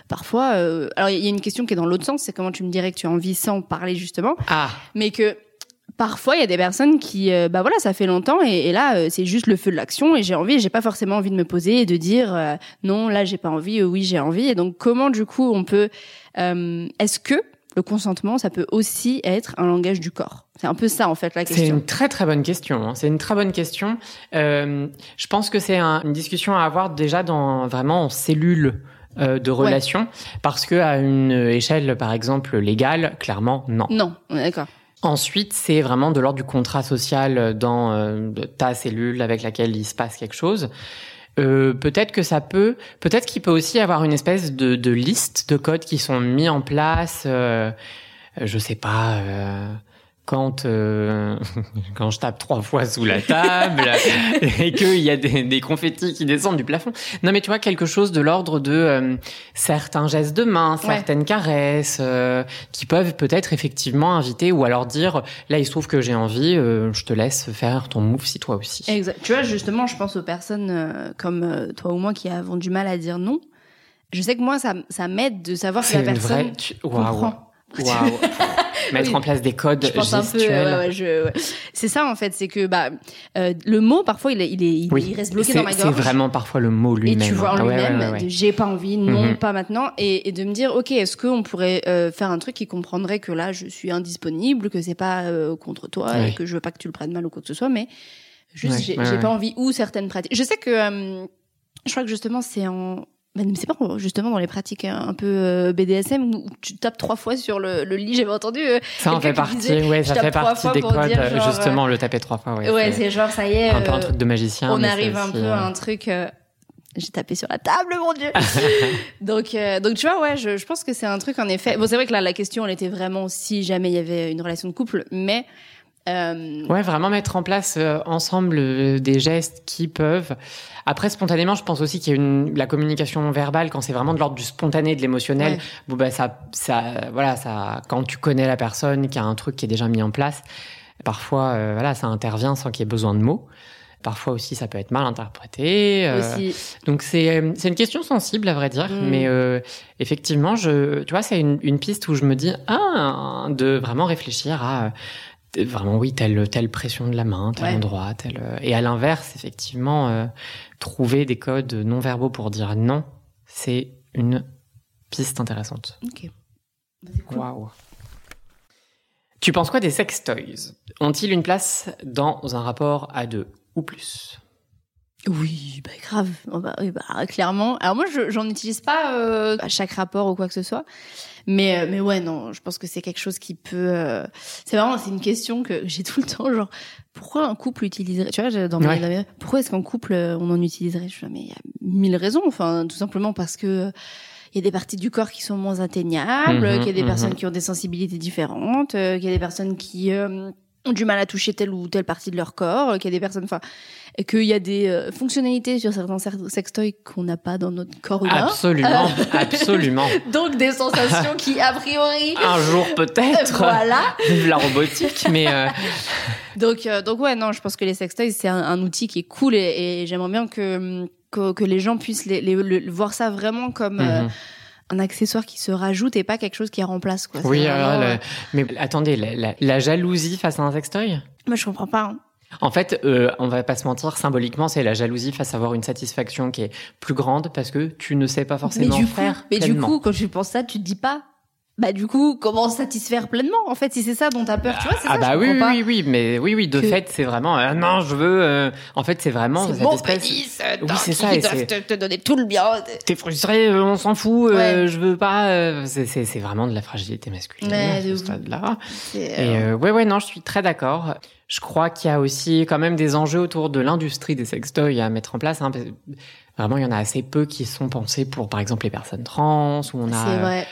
parfois. euh, alors, il y a une question qui est dans l'autre sens, c'est comment tu me dirais que tu as envie sans parler justement Ah, mais que parfois il y a des personnes qui euh, bah voilà ça fait longtemps et, et là euh, c'est juste le feu de l'action et j'ai envie et j'ai pas forcément envie de me poser et de dire euh, non là j'ai pas envie euh, oui j'ai envie et donc comment du coup on peut est-ce que le consentement ça peut aussi être un langage du corps? C'est un peu ça en fait la c'est question une très très bonne question. hein. C'est une très bonne question. Je pense que c'est un- une discussion à avoir déjà dans vraiment en cellule de relation, parce que à une échelle, par exemple légale, clairement non. non d'accord Ensuite, c'est vraiment de l'ordre du contrat social dans euh, ta cellule avec laquelle il se passe quelque chose. Euh, peut-être que ça peut, peut-être qu'il peut aussi avoir une espèce de, de liste de codes qui sont mis en place. Euh, je sais pas. Quand euh, quand je tape trois fois sous la table et qu'il y a des, des confettis qui descendent du plafond. Non, mais tu vois quelque chose de l'ordre de euh, certains gestes de main, Ouais. certaines caresses euh, qui peuvent peut-être effectivement inviter ou alors dire là il se trouve que j'ai envie, je te laisse faire ton move si toi aussi. exact tu vois justement je pense aux personnes comme toi ou moi qui avons du mal à dire non je sais que moi, ça, ça m'aide de savoir que la personne vraie. tu- Waouh. comprend. Mettre Oui. en place des codes Je pense un peu, gestuels. ouais, ouais, je- ouais. c'est ça en fait, c'est que bah euh, le mot parfois il est, il est, il, Oui. il reste bloqué C'est- dans ma C'est gorge. vraiment parfois le mot Et lui-même. tu vois en Ah ouais, lui-même, ouais, j'ai pas envie, non, Mhm. pas maintenant, et, et de me dire, ok, est-ce qu'on pourrait euh, faire un truc qui comprendrait que là, je suis indisponible, que c'est pas euh, contre toi et que je veux pas que tu le prennes mal ou quoi que ce soit, mais juste j'ai j'ai pas envie ou certaines pratiques. Je sais que euh, je crois que justement c'est en ben, c'est pas justement dans les pratiques un un peu euh, BDSM où tu tapes trois fois sur le, le lit, j'avais entendu. euh, Ça en fait partie, disait, ouais, ça fait partie des codes, genre, justement, le taper trois fois, ouais. ouais, c'est genre ça y est. un peu un euh, truc de magicien. on mais arrive un aussi, peu euh, à un truc. euh, J'ai tapé sur la table, mon dieu. donc, euh, donc tu vois, ouais, je, je pense que c'est un truc en effet. Bon, c'est vrai que là, la question, elle était vraiment si jamais il y avait une relation de couple, mais euh, Ouais, vraiment mettre en place euh, ensemble euh, des gestes qui peuvent. Après, spontanément, je pense aussi qu'il y a une la communication verbale quand c'est vraiment de l'ordre du spontané, de l'émotionnel. Ouais. Bon bah ça, ça, voilà, ça. Quand tu connais la personne, qu'il y a un truc qui est déjà mis en place, parfois, euh, voilà, ça intervient sans qu'il y ait besoin de mots. Parfois aussi, ça peut être mal interprété. aussi, donc c'est c'est une question sensible à vrai dire, Mm. mais effectivement, je, tu vois, c'est une, une piste où je me dis ah de vraiment réfléchir à vraiment oui telle telle pression de la main, tel Ouais. endroit, tel euh, et à l'inverse effectivement euh, trouver des codes non verbaux pour dire non, c'est une piste intéressante. ok. Bah, c'est cool. Waouh. Tu penses quoi des sex toys Ont-ils une place dans un rapport à deux ou plus? Oui, bah grave. Oh, bah, bah, clairement. Alors moi, je, j'en utilise pas euh, à chaque rapport ou quoi que ce soit. Mais euh, mais ouais, non, je pense que c'est quelque chose qui peut. euh, C'est vraiment, c'est une question que j'ai tout le temps. Genre, pourquoi un couple utiliserait Tu vois, dans Ouais. mes- pourquoi est-ce qu'un couple euh, on en utiliserait? Je mais il y a mille raisons. Enfin, tout simplement parce que il y a des parties du corps qui sont moins atteignables, qu'il y a des personnes qui ont des sensibilités différentes, qu'il y a des personnes qui euh, ont du mal à toucher telle ou telle partie de leur corps, euh, qu'il y a des personnes, enfin, qu'il y a des euh, fonctionnalités sur certains cer- sextoys qu'on n'a pas dans notre corps humain. Absolument, absolument. Donc des sensations qui, a priori, Un jour peut-être. voilà. Vive la robotique, mais euh, Donc, euh, donc ouais, non, je pense que les sextoys c'est un, un outil qui est cool et, et j'aimerais bien que, que que les gens puissent les, les- le- voir ça vraiment comme euh, mhm. Un accessoire qui se rajoute et pas quelque chose qui remplace quoi. Oui. vraiment, alors, euh, le- mais attendez, la, la- la jalousie face à un sextoy? Moi, je comprends pas. hein. En fait, euh, on va pas se mentir, symboliquement, c'est la jalousie face à avoir une satisfaction qui est plus grande parce que tu ne sais pas forcément mais du coup, faire mais du coup, quand tu penses ça, tu te dis pas. Bah du coup, comment satisfaire pleinement En fait, si c'est ça dont t'as peur, tu vois, c'est ah ça. bah je oui, comprends oui, oui, mais oui, oui, de Que- fait, c'est vraiment. euh, non, je veux. euh, en fait, c'est vraiment pas. cette C'est mon espèce. pénis, Oui, c'est ça, Ils doivent c'est- te, te donner tout le bien. T'es frustré, euh, on s'en fout. euh, Ouais. je veux pas. euh, c'est- c'est c'est vraiment de la fragilité masculine à ce ouf. stade-là. C'est, Et euh, euh, ouais, ouais, non, je suis très d'accord. Je crois qu'il y a aussi quand même des enjeux autour de l'industrie des sextoys à mettre en place. Hein, vraiment, il y en a assez peu qui sont pensés pour, par exemple, les personnes trans, où on a, c'est vrai.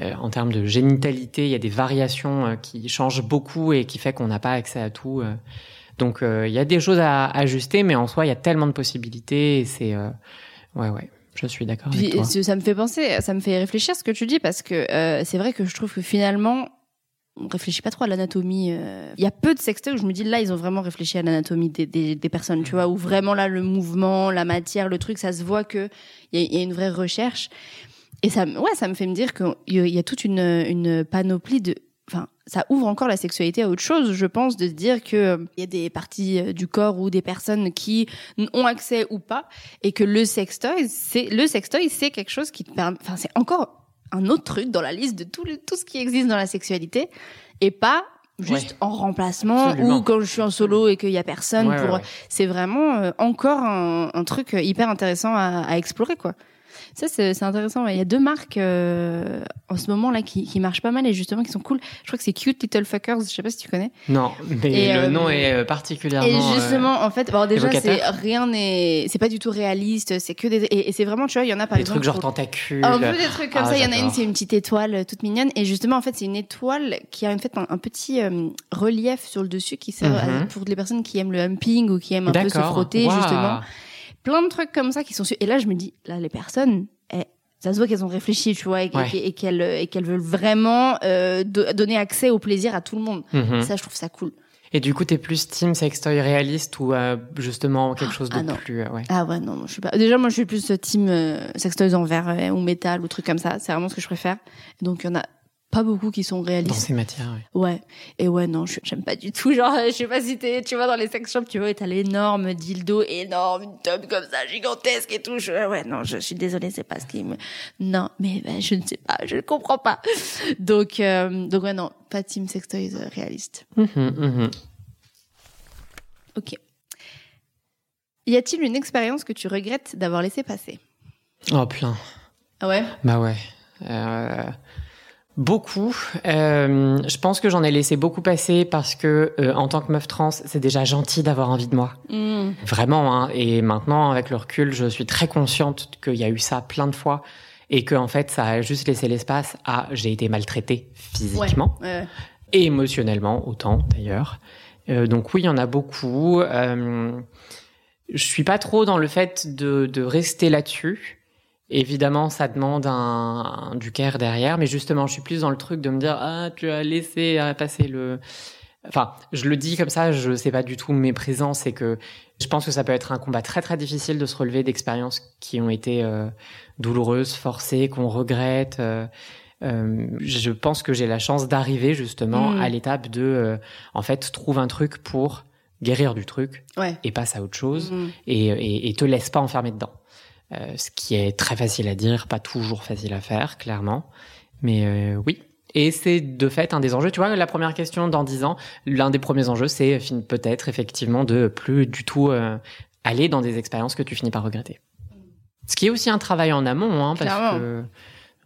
Euh, en termes de génitalité, il y a des variations euh, qui changent beaucoup et qui fait qu'on n'a pas accès à tout. euh. Donc, il y a des choses à ajuster, mais en soi, il y a tellement de possibilités et c'est, ouais, ouais, je suis d'accord avec toi. ça me fait penser, ça me fait réfléchir ce que tu dis parce que c'est vrai que je trouve que finalement, on réfléchit pas trop à l'anatomie. Il y a peu de sextoys où je me dis là, ils ont vraiment réfléchi à l'anatomie des, des, des personnes, tu vois, où vraiment là, le mouvement, la matière, le truc, ça se voit que il y, a- il y a une vraie recherche. Et ça, me- ouais, ça me fait me dire qu'il y a- toute une, une panoplie de, enfin, ça ouvre encore la sexualité à autre chose, je pense, de se dire que euh, il y a des parties euh, du corps ou des personnes qui ont accès ou pas, et que le sextoy, c'est le sextoy, c'est quelque chose qui te permet, enfin, c'est encore un autre truc dans la liste de tout, le- tout ce qui existe dans la sexualité, et pas juste Ouais. en remplacement Absolument. ou quand je suis en solo et qu'il y a personne ouais, pour. ouais. C'est vraiment euh, encore un, un truc hyper intéressant à, à explorer, quoi. Ça, c'est intéressant. Il y a deux marques euh, en ce moment là qui, qui marchent pas mal et justement qui sont cool. Je crois que c'est Cute Little Fuckers. Je sais pas si tu connais. Non, mais Et, le euh, nom est euh, particulièrement. Et euh, justement, en fait, bon, déjà, c'est rien n'est, c'est pas du tout réaliste. C'est que des et, et c'est vraiment, tu vois, il y en a par des exemple trucs genre tentacules. un peu des trucs comme Ah, ça. Il y en a une, c'est une petite étoile toute mignonne. Et justement, en fait, c'est une étoile qui a en fait un, un petit relief sur le dessus qui sert à- Mhm. pour les personnes qui aiment le humping ou qui aiment un peu se frotter, justement. Plein de trucs comme ça qui sont Et là, je me dis, là, les personnes, eh, ça se voit qu'elles ont réfléchi, tu vois, et, Ouais. et- et qu'elles et qu'elles veulent vraiment euh, do- donner accès au plaisir à tout le monde. Mhm. Ça, je trouve ça cool. Et du coup, t'es plus team sextoy réaliste ou euh, justement quelque chose de Ah, non. plus. euh, ouais. Ah ouais, non, non, je suis pas. Déjà, moi, je suis plus team euh, sextoys en verre euh, ou métal ou truc comme ça. C'est vraiment ce que je préfère. Donc, il y en a pas beaucoup qui sont Dans réalistes. ces matières, ouais. Ouais. Et ouais, non, j'aime pas du tout. Genre, je sais pas si t'es, tu vois, dans les sex shops, tu vois, et t'as l'énorme dildo énorme, une tube comme ça, gigantesque et tout. Je- ouais, non, je, suis désolée, c'est pas ce qui me, non, mais ben, je ne sais pas, je ne comprends pas. Donc, euh, donc ouais, non, pas team sextoys euh, réaliste. Mhm, mhm. Ok. Y a-t-il une expérience que tu regrettes d'avoir laissé passer? Oh, plein. Ah ouais? Bah ouais. Euh, beaucoup. Euh, je pense que j'en ai laissé beaucoup passer parce que, euh, en tant que meuf trans, c'est déjà gentil d'avoir envie de moi. Hmm. Vraiment. Hein. Et maintenant, avec le recul, je suis très consciente qu'il y a eu ça plein de fois et que en fait, ça a juste laissé l'espace à j'ai été maltraitée physiquement Ouais. et émotionnellement autant d'ailleurs. Euh, donc oui, il y en a beaucoup. Euh, je suis pas trop dans le fait de, de rester là-dessus. Évidemment, ça demande un, un du care derrière, mais justement, je suis plus dans le truc de me dire ah tu as laissé euh, passer le. Enfin, je le dis comme ça, je sais pas du tout mes c'est que je pense que ça peut être un combat très très difficile de se relever d'expériences qui ont été euh, douloureuses, forcées, qu'on regrette. euh, euh, je pense que j'ai la chance d'arriver justement Mm. à l'étape de, euh, en fait, trouve un truc pour guérir du truc Ouais. et passe à autre chose Hmm. et, et, et te laisse pas enfermer dedans. Euh, ce qui est très facile à dire, pas toujours facile à faire, clairement. Mais euh, oui. Et c'est de fait un des enjeux. Tu vois, la première question dans 10 ans, l'un des premiers enjeux, c'est fin- peut-être effectivement de plus du tout euh, aller dans des expériences que tu finis par regretter. Ce qui est aussi un travail en amont, hein, parce Clairement. que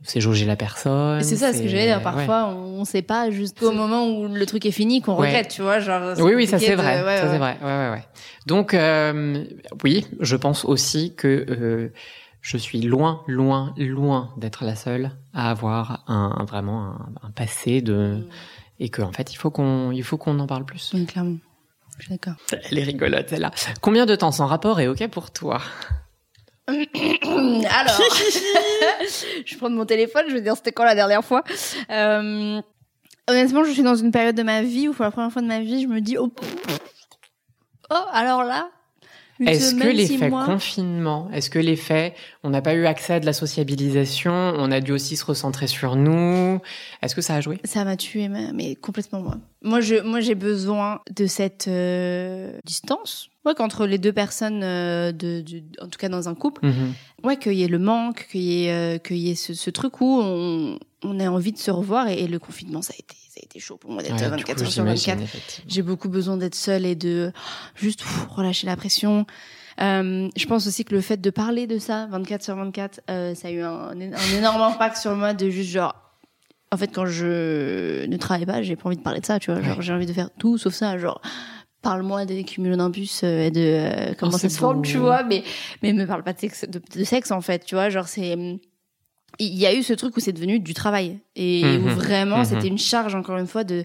c'est jauger la personne. Et C'est ça ce que j'allais dire. Parfois, on sait pas jusqu'au moment où le truc est fini qu'on Ouais. regrette, tu vois. Genre, Oui, oui, ça c'est de- vrai. ouais, ça ouais. c'est vrai. Ouais, ouais, ouais. Donc, euh, oui, je pense aussi que euh, je suis loin, loin, loin d'être la seule à avoir un, vraiment un, un passé de et que en fait il faut qu'on il faut qu'on en parle plus. Oui, clairement. Je suis d'accord. Elle est rigolote celle-là. Combien de temps sans rapport est ok pour toi? Alors, je prends mon téléphone, je veux dire, c'était quand la dernière fois Euh, Honnêtement, je suis dans une période de ma vie où pour la première fois de ma vie, je me dis, oh, oh alors là, Est-ce que l'effet mois. confinement, est-ce que l'effet, on n'a pas eu accès à de la sociabilisation, on a dû aussi se recentrer sur nous, est-ce que ça a joué? Ça m'a tué, mais mais complètement moi. Moi, je, moi, j'ai besoin de cette euh, distance. Ouais, qu'entre les deux personnes, euh, de, de- en tout cas dans un couple, Mhm. ouais, qu'il y ait le manque, qu'il y ait, euh, qu'il y ait ce, ce truc où on, on a envie de se revoir. Et, et le confinement, ça a été, ça a été chaud pour moi d'être Ouais, du 24 coup, heures sur j'imagine, 24. effectivement. J'ai beaucoup besoin d'être seule et de juste pff, relâcher la pression. Euh, je pense aussi que le fait de parler de ça 24 sur 24, euh, ça a eu un, un énorme impact sur moi de juste genre. En fait, quand je ne travaille pas, j'ai pas envie de parler de ça, tu vois. Genre, Ouais. j'ai envie de faire tout sauf ça. Genre, parle-moi des cumulonimbus euh, et de euh, comment Oh, ça se forme, tu vois. Mais, mais me parle pas de sexe, de, de sexe en fait, tu vois. Genre, c'est. Il y a eu ce truc où c'est devenu du travail et où Mhm. vraiment Mhm. c'était une charge encore une fois de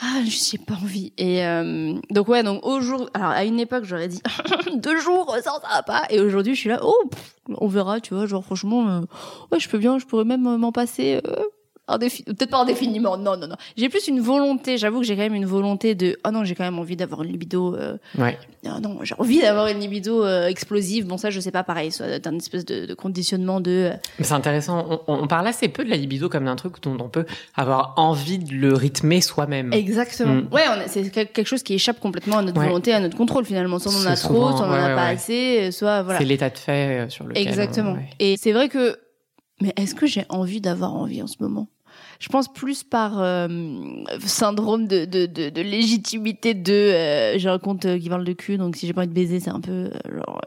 ah je j'ai pas envie et euh, donc ouais donc au jour alors à une époque j'aurais dit deux jours ça ça va pas et aujourd'hui je suis là oh pff, on verra tu vois genre franchement euh, ouais je peux bien je pourrais même euh, m'en passer euh, indéfi- peut-être pas indéfiniment non non non j'ai plus une volonté j'avoue que j'ai quand même une volonté de ah non j'ai quand même envie d'avoir une libido euh, Ouais. ah non j'ai envie d'avoir une libido euh, explosive bon ça je sais pas pareil soit d'un espèce de, de conditionnement de euh, Mais c'est intéressant. On, on parle assez peu de la libido comme d'un truc dont on peut avoir envie de le rythmer soi-même. Exactement. Mm. Ouais, c'est quel- quelque chose qui échappe complètement à notre Ouais. volonté, à notre contrôle finalement. Soit on en a trop, soit on en ouais, a ouais, pas assez, soit voilà. C'est l'état de fait sur lequel. on- Exactement. Et c'est vrai que, mais est-ce que j'ai envie d'avoir envie en ce moment? Je pense plus par euh, syndrome de, de, de, de légitimité de euh, j'ai un compte euh, qui parle de cul, donc si j'ai pas envie de baiser, c'est un peu genre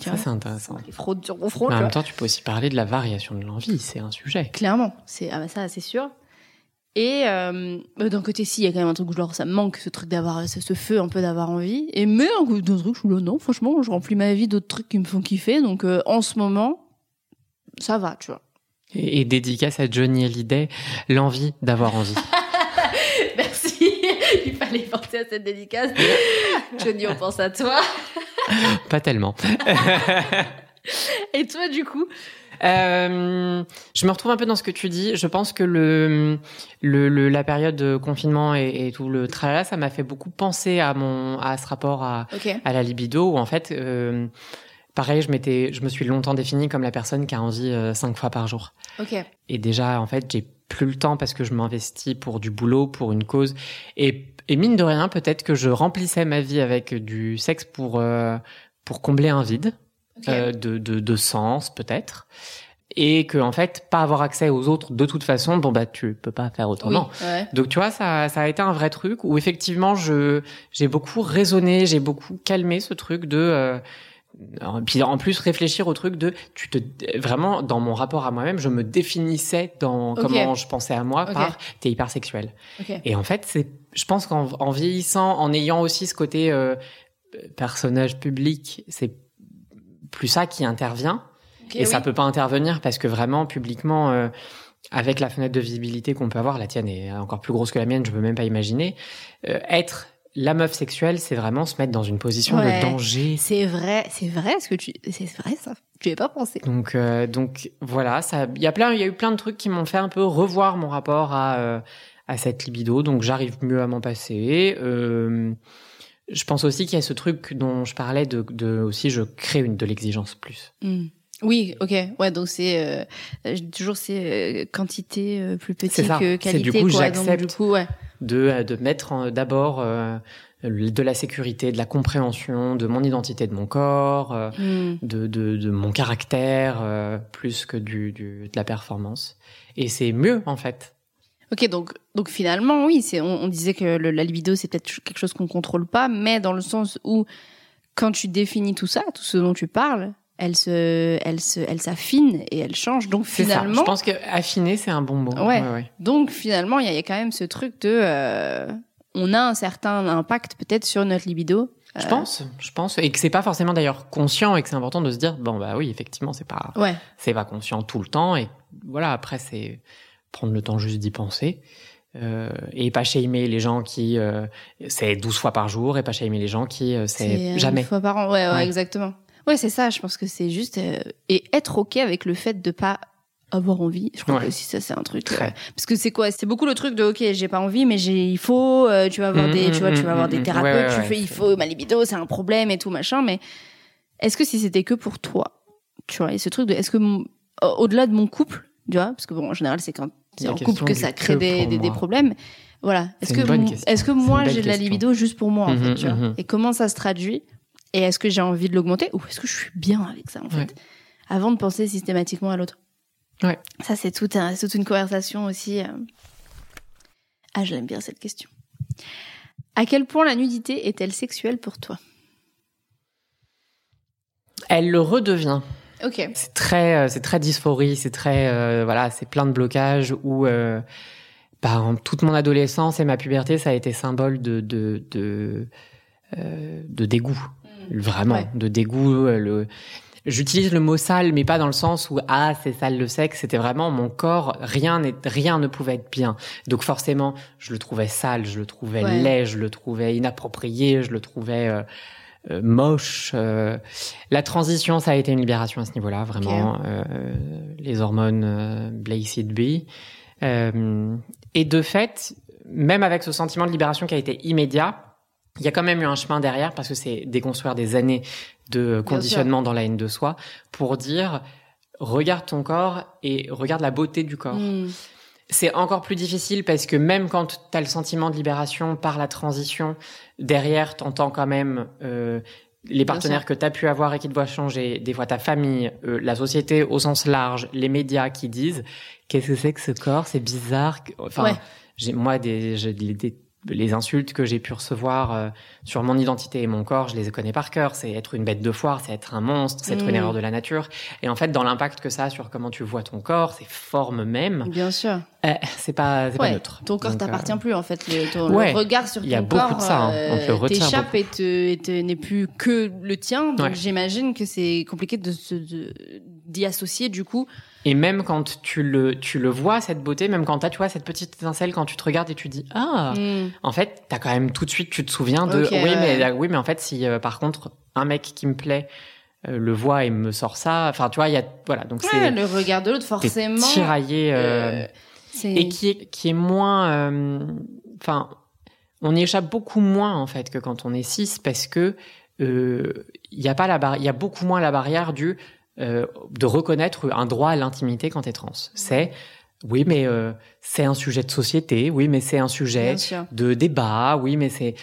Ça, c'est intéressant. les fraudes sur mon. Mais en même temps, tu peux aussi parler de la variation de l'envie. C'est un sujet. Clairement, c'est ah bah ça c'est sûr. Et euh, bah, d'un côté, si il y a quand même un truc où genre ça me manque ce truc d'avoir ce, ce feu un peu d'avoir envie. Et mais d'un truc, je suis là non, franchement, je remplis ma vie d'autres trucs qui me font kiffer. Donc euh, en ce moment, ça va, tu vois. Et, et dédicace à Johnny Hallyday, l'envie d'avoir envie. Merci. il fallait penser à cette dédicace. Johnny, on pense à toi. Pas tellement. Et toi, du coup? Euh, je me retrouve un peu dans ce que tu dis. Je pense que le, le, le la période de confinement et, et, tout le tralala, ça m'a fait beaucoup penser à mon à ce rapport à, à la libido où en fait, euh, pareil, je m'étais, je me suis longtemps définie comme la personne qui a envie euh, cinq fois par jour. Ok. Et déjà, en fait, j'ai plus le temps parce que je m'investis pour du boulot, pour une cause. Et, et mine de rien, peut-être que je remplissais ma vie avec du sexe pour euh, pour combler un vide euh, de, de, de sens, peut-être. Et que en fait, pas avoir accès aux autres de toute façon, bon bah tu peux pas faire oui. autrement. Ouais. Donc tu vois, ça, ça a été un vrai truc où effectivement, je j'ai beaucoup raisonné, j'ai beaucoup calmé ce truc de euh, puis en plus réfléchir au truc de tu te vraiment dans mon rapport à moi-même, je me définissais dans comment je pensais à moi Ok. par t'es hypersexuel. Et en fait, c'est je pense qu'en en vieillissant, en ayant aussi ce côté euh, personnage public, c'est plus ça qui intervient et ça oui. peut pas intervenir parce que vraiment publiquement euh, avec la fenêtre de visibilité qu'on peut avoir, la tienne est encore plus grosse que la mienne, je peux même pas imaginer. euh, être la meuf sexuelle, c'est vraiment se mettre dans une position Ouais. de danger. C'est vrai, c'est vrai ce que tu, c'est vrai ça. Tu y avais pas pensé. Donc, euh, donc voilà, ça, il y a plein, il y a eu plein de trucs qui m'ont fait un peu revoir mon rapport à euh, à cette libido. Donc j'arrive mieux à m'en passer. Euh, je pense aussi qu'il y a ce truc dont je parlais de, de aussi, je crée une de l'exigence plus. Hmm. Oui, ok, ouais, donc c'est euh, euh, toujours c'est euh, quantité euh, plus petite que qualité du coup, quoi. Donc du j'accepte. coup, ouais. de, de mettre d'abord euh, de la sécurité, de la compréhension de mon identité de mon corps, euh, Hmm. de, de, de mon caractère, euh, plus que du, du, de la performance. Et c'est mieux, en fait. Ok, donc donc finalement oui, c'est on, on disait que le, la libido c'est peut-être quelque chose qu'on contrôle pas, mais dans le sens où quand tu définis tout ça, tout ce dont tu parles, elle se elle se elle s'affine et elle change. Donc ça. finalement, Je pense que affiner, c'est un bon mot. Ouais. ouais. donc finalement il y, a- quand même ce truc de euh, on a un certain impact peut-être sur notre libido. Je Euh, pense, je pense, et que c'est pas forcément d'ailleurs conscient et que c'est important de se dire bon bah oui effectivement c'est pas c'est pas conscient tout le temps et voilà après c'est prendre le temps juste d'y penser euh, et pas shamer les gens qui euh, c'est 12 fois par jour et pas shamer les gens qui euh, c'est une jamais fois par an. Ouais, ouais, Ouais. exactement. Ouais, c'est ça. Je pense que c'est juste euh, et être ok avec le fait de pas avoir envie. Je crois Ouais. que aussi ça c'est un truc. euh, parce que c'est quoi C'est beaucoup le truc de ok, j'ai pas envie, mais j'ai il faut. euh, tu vas avoir Mhm, des, tu vois, tu mhm, vas avoir des thérapeutes. Ouais, ouais, tu fais, il faut ma libido, c'est un problème et tout machin. Mais est-ce que si c'était que pour toi, tu vois, et ce truc de est-ce que au-delà de mon couple, tu vois, parce que bon en général c'est quand c'est en couple que ça que crée des, des, des problèmes. Voilà. Est-ce C'est que est-ce que moi j'ai de la libido juste pour moi en fait, tu vois mhm. Et comment ça se traduit Et est-ce que j'ai envie de l'augmenter ou est-ce que je suis bien avec ça en fait Ouais. Avant de penser systématiquement à l'autre. Ouais. Ça c'est un, toute une conversation aussi. euh. Ah, j'aime bien cette question. À quel point la nudité est-elle sexuelle pour toi? Elle le redevient Ok. c'est très euh, c'est très dysphorie c'est très euh, voilà c'est plein de blocages où euh, exemple, toute mon adolescence et ma puberté ça a été symbole de de de, euh, de dégoût vraiment Ouais. de dégoût euh, le J'utilise le mot sale, mais pas dans le sens où ah c'est sale le sexe. C'était vraiment mon corps. Rien n'est, rien ne pouvait être bien. Donc forcément, je le trouvais sale, je le trouvais Ouais. laid, je le trouvais inapproprié, je le trouvais euh, euh, moche. euh. La transition, ça a été une libération à ce niveau-là, vraiment. Euh, les hormones euh, Blazed B. Euh, et de fait, même avec ce sentiment de libération qui a été immédiat, il y a quand même eu un chemin derrière parce que c'est déconstruire des années de conditionnement dans la haine de soi pour dire regarde ton corps et regarde la beauté du corps. Hmm. C'est encore plus difficile parce que même quand tu as le sentiment de libération par la transition, derrière, t'entends quand même euh, les partenaires que tu as pu avoir et qui te voient changer, des fois ta famille, euh, la société au sens large, les médias qui disent qu'est-ce que c'est que ce corps, c'est bizarre. Enfin, Ouais. j'ai moi des, j'ai des- des- les insultes que j'ai pu recevoir euh, sur mon identité et mon corps, je les connais par cœur. C'est être une bête de foire, c'est être un monstre, c'est être une Mm. erreur de la nature. Et en fait, dans l'impact que ça a sur comment tu vois ton corps, ses formes même, Bien sûr. euh, c'est pas, c'est pas Ouais. neutre. Ton corps Donc, t'appartient euh, plus en fait. Le, ton, ouais. le regard sur ton Il y a corps beaucoup de ça, hein. Euh, t'échappe et, te, et te- n'est plus que le tien. Donc Ouais. j'imagine que c'est compliqué de se de- d'y associer du coup. Et même quand tu le, tu le vois, cette beauté, même quand t'as, tu vois, cette petite étincelle, quand tu te regardes et tu dis, ah, Hmm. en fait, t'as quand même tout de suite, tu te souviens de, oui, ouais. mais, oui, mais en fait, si, euh, par contre, un mec qui me plaît, euh, le voit et me sort ça. Enfin, tu vois, il y a voilà. Donc Ouais, c'est le regard de l'autre, forcément. tiraillé. euh, euh, et qui est, qui est moins. Enfin, on y échappe beaucoup moins en fait que quand on est cis parce que il y a pas la barrière, il y a beaucoup moins la barrière du euh, de reconnaître un droit à l'intimité quand t'es trans. C'est oui, mais euh, c'est un sujet de société. Oui, mais c'est un sujet de débat. Oui, mais c'est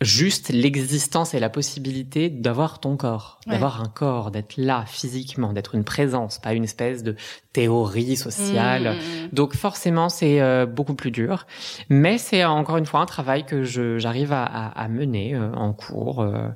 juste l'existence et la possibilité d'avoir ton corps, Ouais. d'avoir un corps, d'être là physiquement, d'être une présence, pas une espèce de théorie sociale. Mm, mm, mm. Donc forcément, c'est euh, beaucoup plus dur. Mais c'est encore une fois un travail que j'arrive à, à- à mener euh, en cours. euh,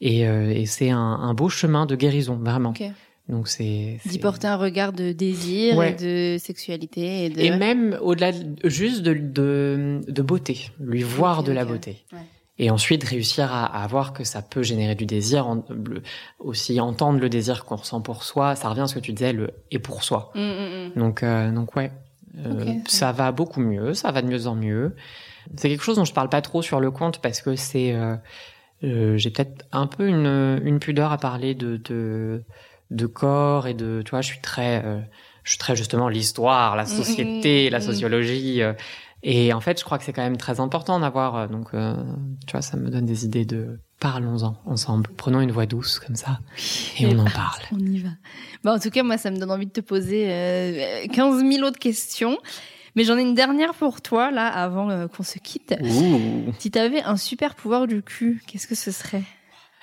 et euh, et c'est un, un beau chemin de guérison, vraiment. Ok. Donc c'est... D'y porter un regard de désir Ouais. et de sexualité et de. Et même au-delà de- juste de, de, de beauté, lui voir de la beauté. Ouais. Et ensuite réussir à, à voir que ça peut générer du désir, en- le- aussi entendre le désir qu'on ressent pour soi. Ça revient à ce que tu disais, le et pour soi. Mm, mm, mm. Donc, euh, donc ouais, Euh, ça va beaucoup mieux, ça va de mieux en mieux. C'est quelque chose dont je parle pas trop sur le compte parce que c'est, euh, euh, j'ai peut-être un peu une, une pudeur à parler de, de de corps et de, tu vois, je suis très, euh, je suis très justement l'histoire, la Mm, société, mm, la mm. sociologie. euh, et en fait, je crois que c'est quand même très important d'avoir. euh, donc, euh, tu vois, ça me donne des idées de parlons-en ensemble. Prenons une voix douce comme ça et on en parle. On y va. Bah, en tout cas, moi, ça me donne envie de te poser euh, 15 000 autres questions. Mais j'en ai une dernière pour toi, là, avant euh, qu'on se quitte. Ouh. Si t'avais un super pouvoir du cul, qu'est-ce que ce serait?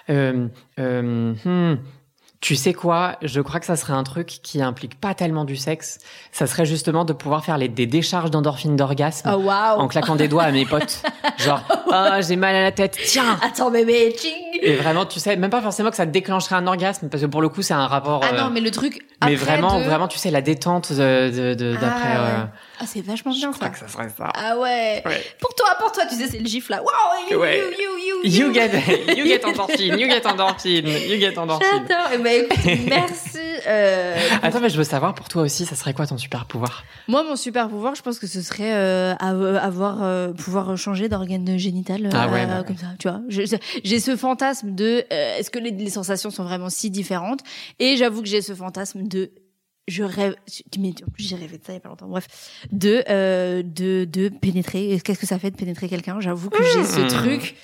Euh, euh, hmm. Tu sais quoi? Je crois que ça serait un truc qui implique pas tellement du sexe. Ça serait justement de pouvoir faire les, des décharges d'endorphines d'orgasme Oh, waouh en claquant des doigts à mes potes. Genre, ah, j'ai mal à la tête, tiens Attends, bébé, ching Et vraiment, tu sais, même pas forcément que ça déclencherait un orgasme, parce que pour le coup, c'est un rapport... Ah euh, non, mais le truc. mais vraiment, de- vraiment, tu sais, la détente de, de- de- d'après... Ah, ouais. euh, Ah, c'est vachement je bien crois ça. que ça serait ça. Ah ouais. Ouais. Pour toi, pour toi, tu sais, c'est le gif là. Waouh, you, Ouais. you, you, you, You get, you get endorphine, you get endorphine, you get endorphine. J'adore. Écoute, merci. euh, Attends, mais je veux savoir, pour toi aussi, ça serait quoi ton super pouvoir? Moi, mon super pouvoir, je pense que ce serait euh, av- avoir euh, pouvoir changer d'organe génital euh, Ah ouais, bah ouais. comme ça. Tu vois, j'ai ce fantasme de euh, est-ce que les, les sensations sont vraiment si différentes? Et j'avoue que j'ai ce fantasme de je rêve, mais en plus j'ai rêvé de ça il y a pas longtemps. Bref, de euh, de de pénétrer. Qu'est-ce que ça fait de pénétrer quelqu'un? J'avoue que j'ai ce Mmh. truc.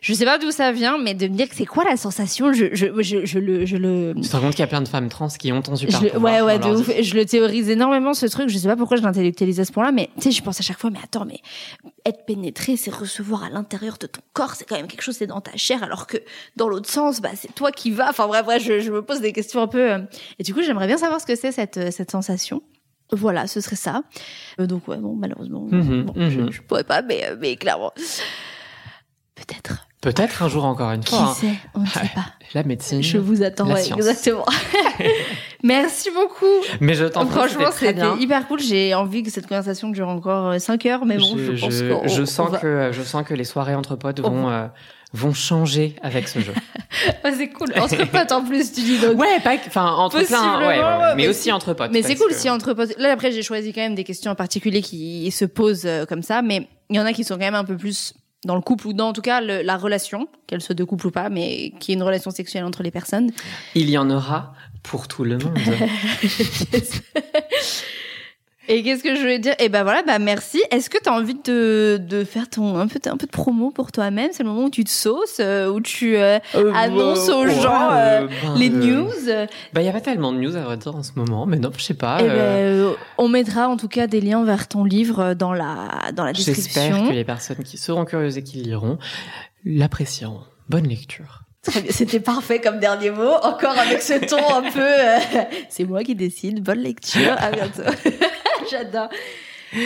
Je sais pas d'où ça vient, mais de me dire que c'est quoi la sensation, je je je, je le je le Tu te rends compte qu'il y a plein de femmes trans qui ont ton super je pouvoir ouais, ouais, de ouf. Je le théorise énormément, ce truc. Je sais pas pourquoi je l'intellectualise à ce point-là, mais tu sais, je pense à chaque fois, mais attends, mais être pénétré, c'est recevoir à l'intérieur de ton corps, c'est quand même quelque chose, c'est dans ta chair, alors que dans l'autre sens, bah, c'est toi qui vas. Enfin, bref, bref, je, je me pose des questions un peu. euh, Et du coup, j'aimerais bien savoir ce que c'est cette, euh, cette sensation. Voilà, ce serait ça. Euh, donc, ouais, bon, malheureusement, Mhm, bon, mhm. je, je pourrais pas, mais, mais clairement. Peut-être. Peut-être un jour encore une Qui fois. hein. sait On ne sait pas. La médecine. Je vous attends, la ouais, exactement. Merci beaucoup. Mais je t'en Franchement, c'était hyper cool. J'ai envie que cette conversation dure encore 5 heures, mais bon, je, pense je, je sens va- que je sens que les soirées entre potes On vont euh, vont changer avec ce jeu. Ah, c'est cool. Entre potes en plus, tu dis donc. ouais, pas que- enfin entre plein, ouais, ouais, ouais, ouais, mais, mais aussi entre potes. Mais c'est cool que- si entre potes. Là, après, j'ai choisi quand même des questions en particulier qui se posent euh, comme ça, mais il y en a qui sont quand même un peu plus dans le couple ou dans en tout cas le- la relation, qu'elle soit de couple ou pas, mais qui est une relation sexuelle entre les personnes. il y en aura pour tout le monde. Et qu'est-ce que je voulais dire? Eh ben voilà, bah merci. Est-ce que tu as envie de, de faire ton un peu un peu de promo pour toi-même? C'est le moment où tu te sauces, euh, où tu euh, annonces aux ouais, gens euh, ben, les euh, news. euh, Bah, il y a pas tellement de news à vrai dire en ce moment, mais non, je sais pas. Eh ben, euh, euh, on mettra en tout cas des liens vers ton livre dans la dans la J'espère description. que les personnes qui seront curieuses et qui liront l'apprécieront. Bonne lecture. C'était parfait comme dernier mot. Encore avec ce ton un peu. euh, C'est moi qui décide. Bonne lecture. À bientôt. J'adore.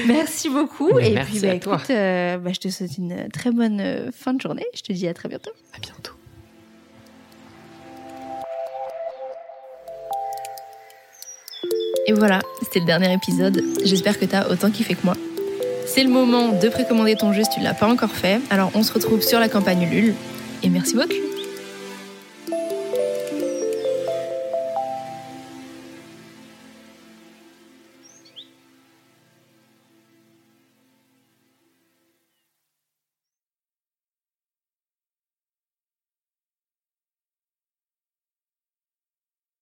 Merci beaucoup. Mais Et merci puis, bah, à toi. écoute, euh, bah, je te souhaite une très bonne euh, fin de journée. Je te dis à très bientôt. À bientôt. Et voilà, c'était le dernier épisode. J'espère que t'as autant kiffé que moi. C'est le moment de précommander ton jeu si tu l'as pas encore fait. Alors on se retrouve sur la campagne Ulule. Et merci beaucoup.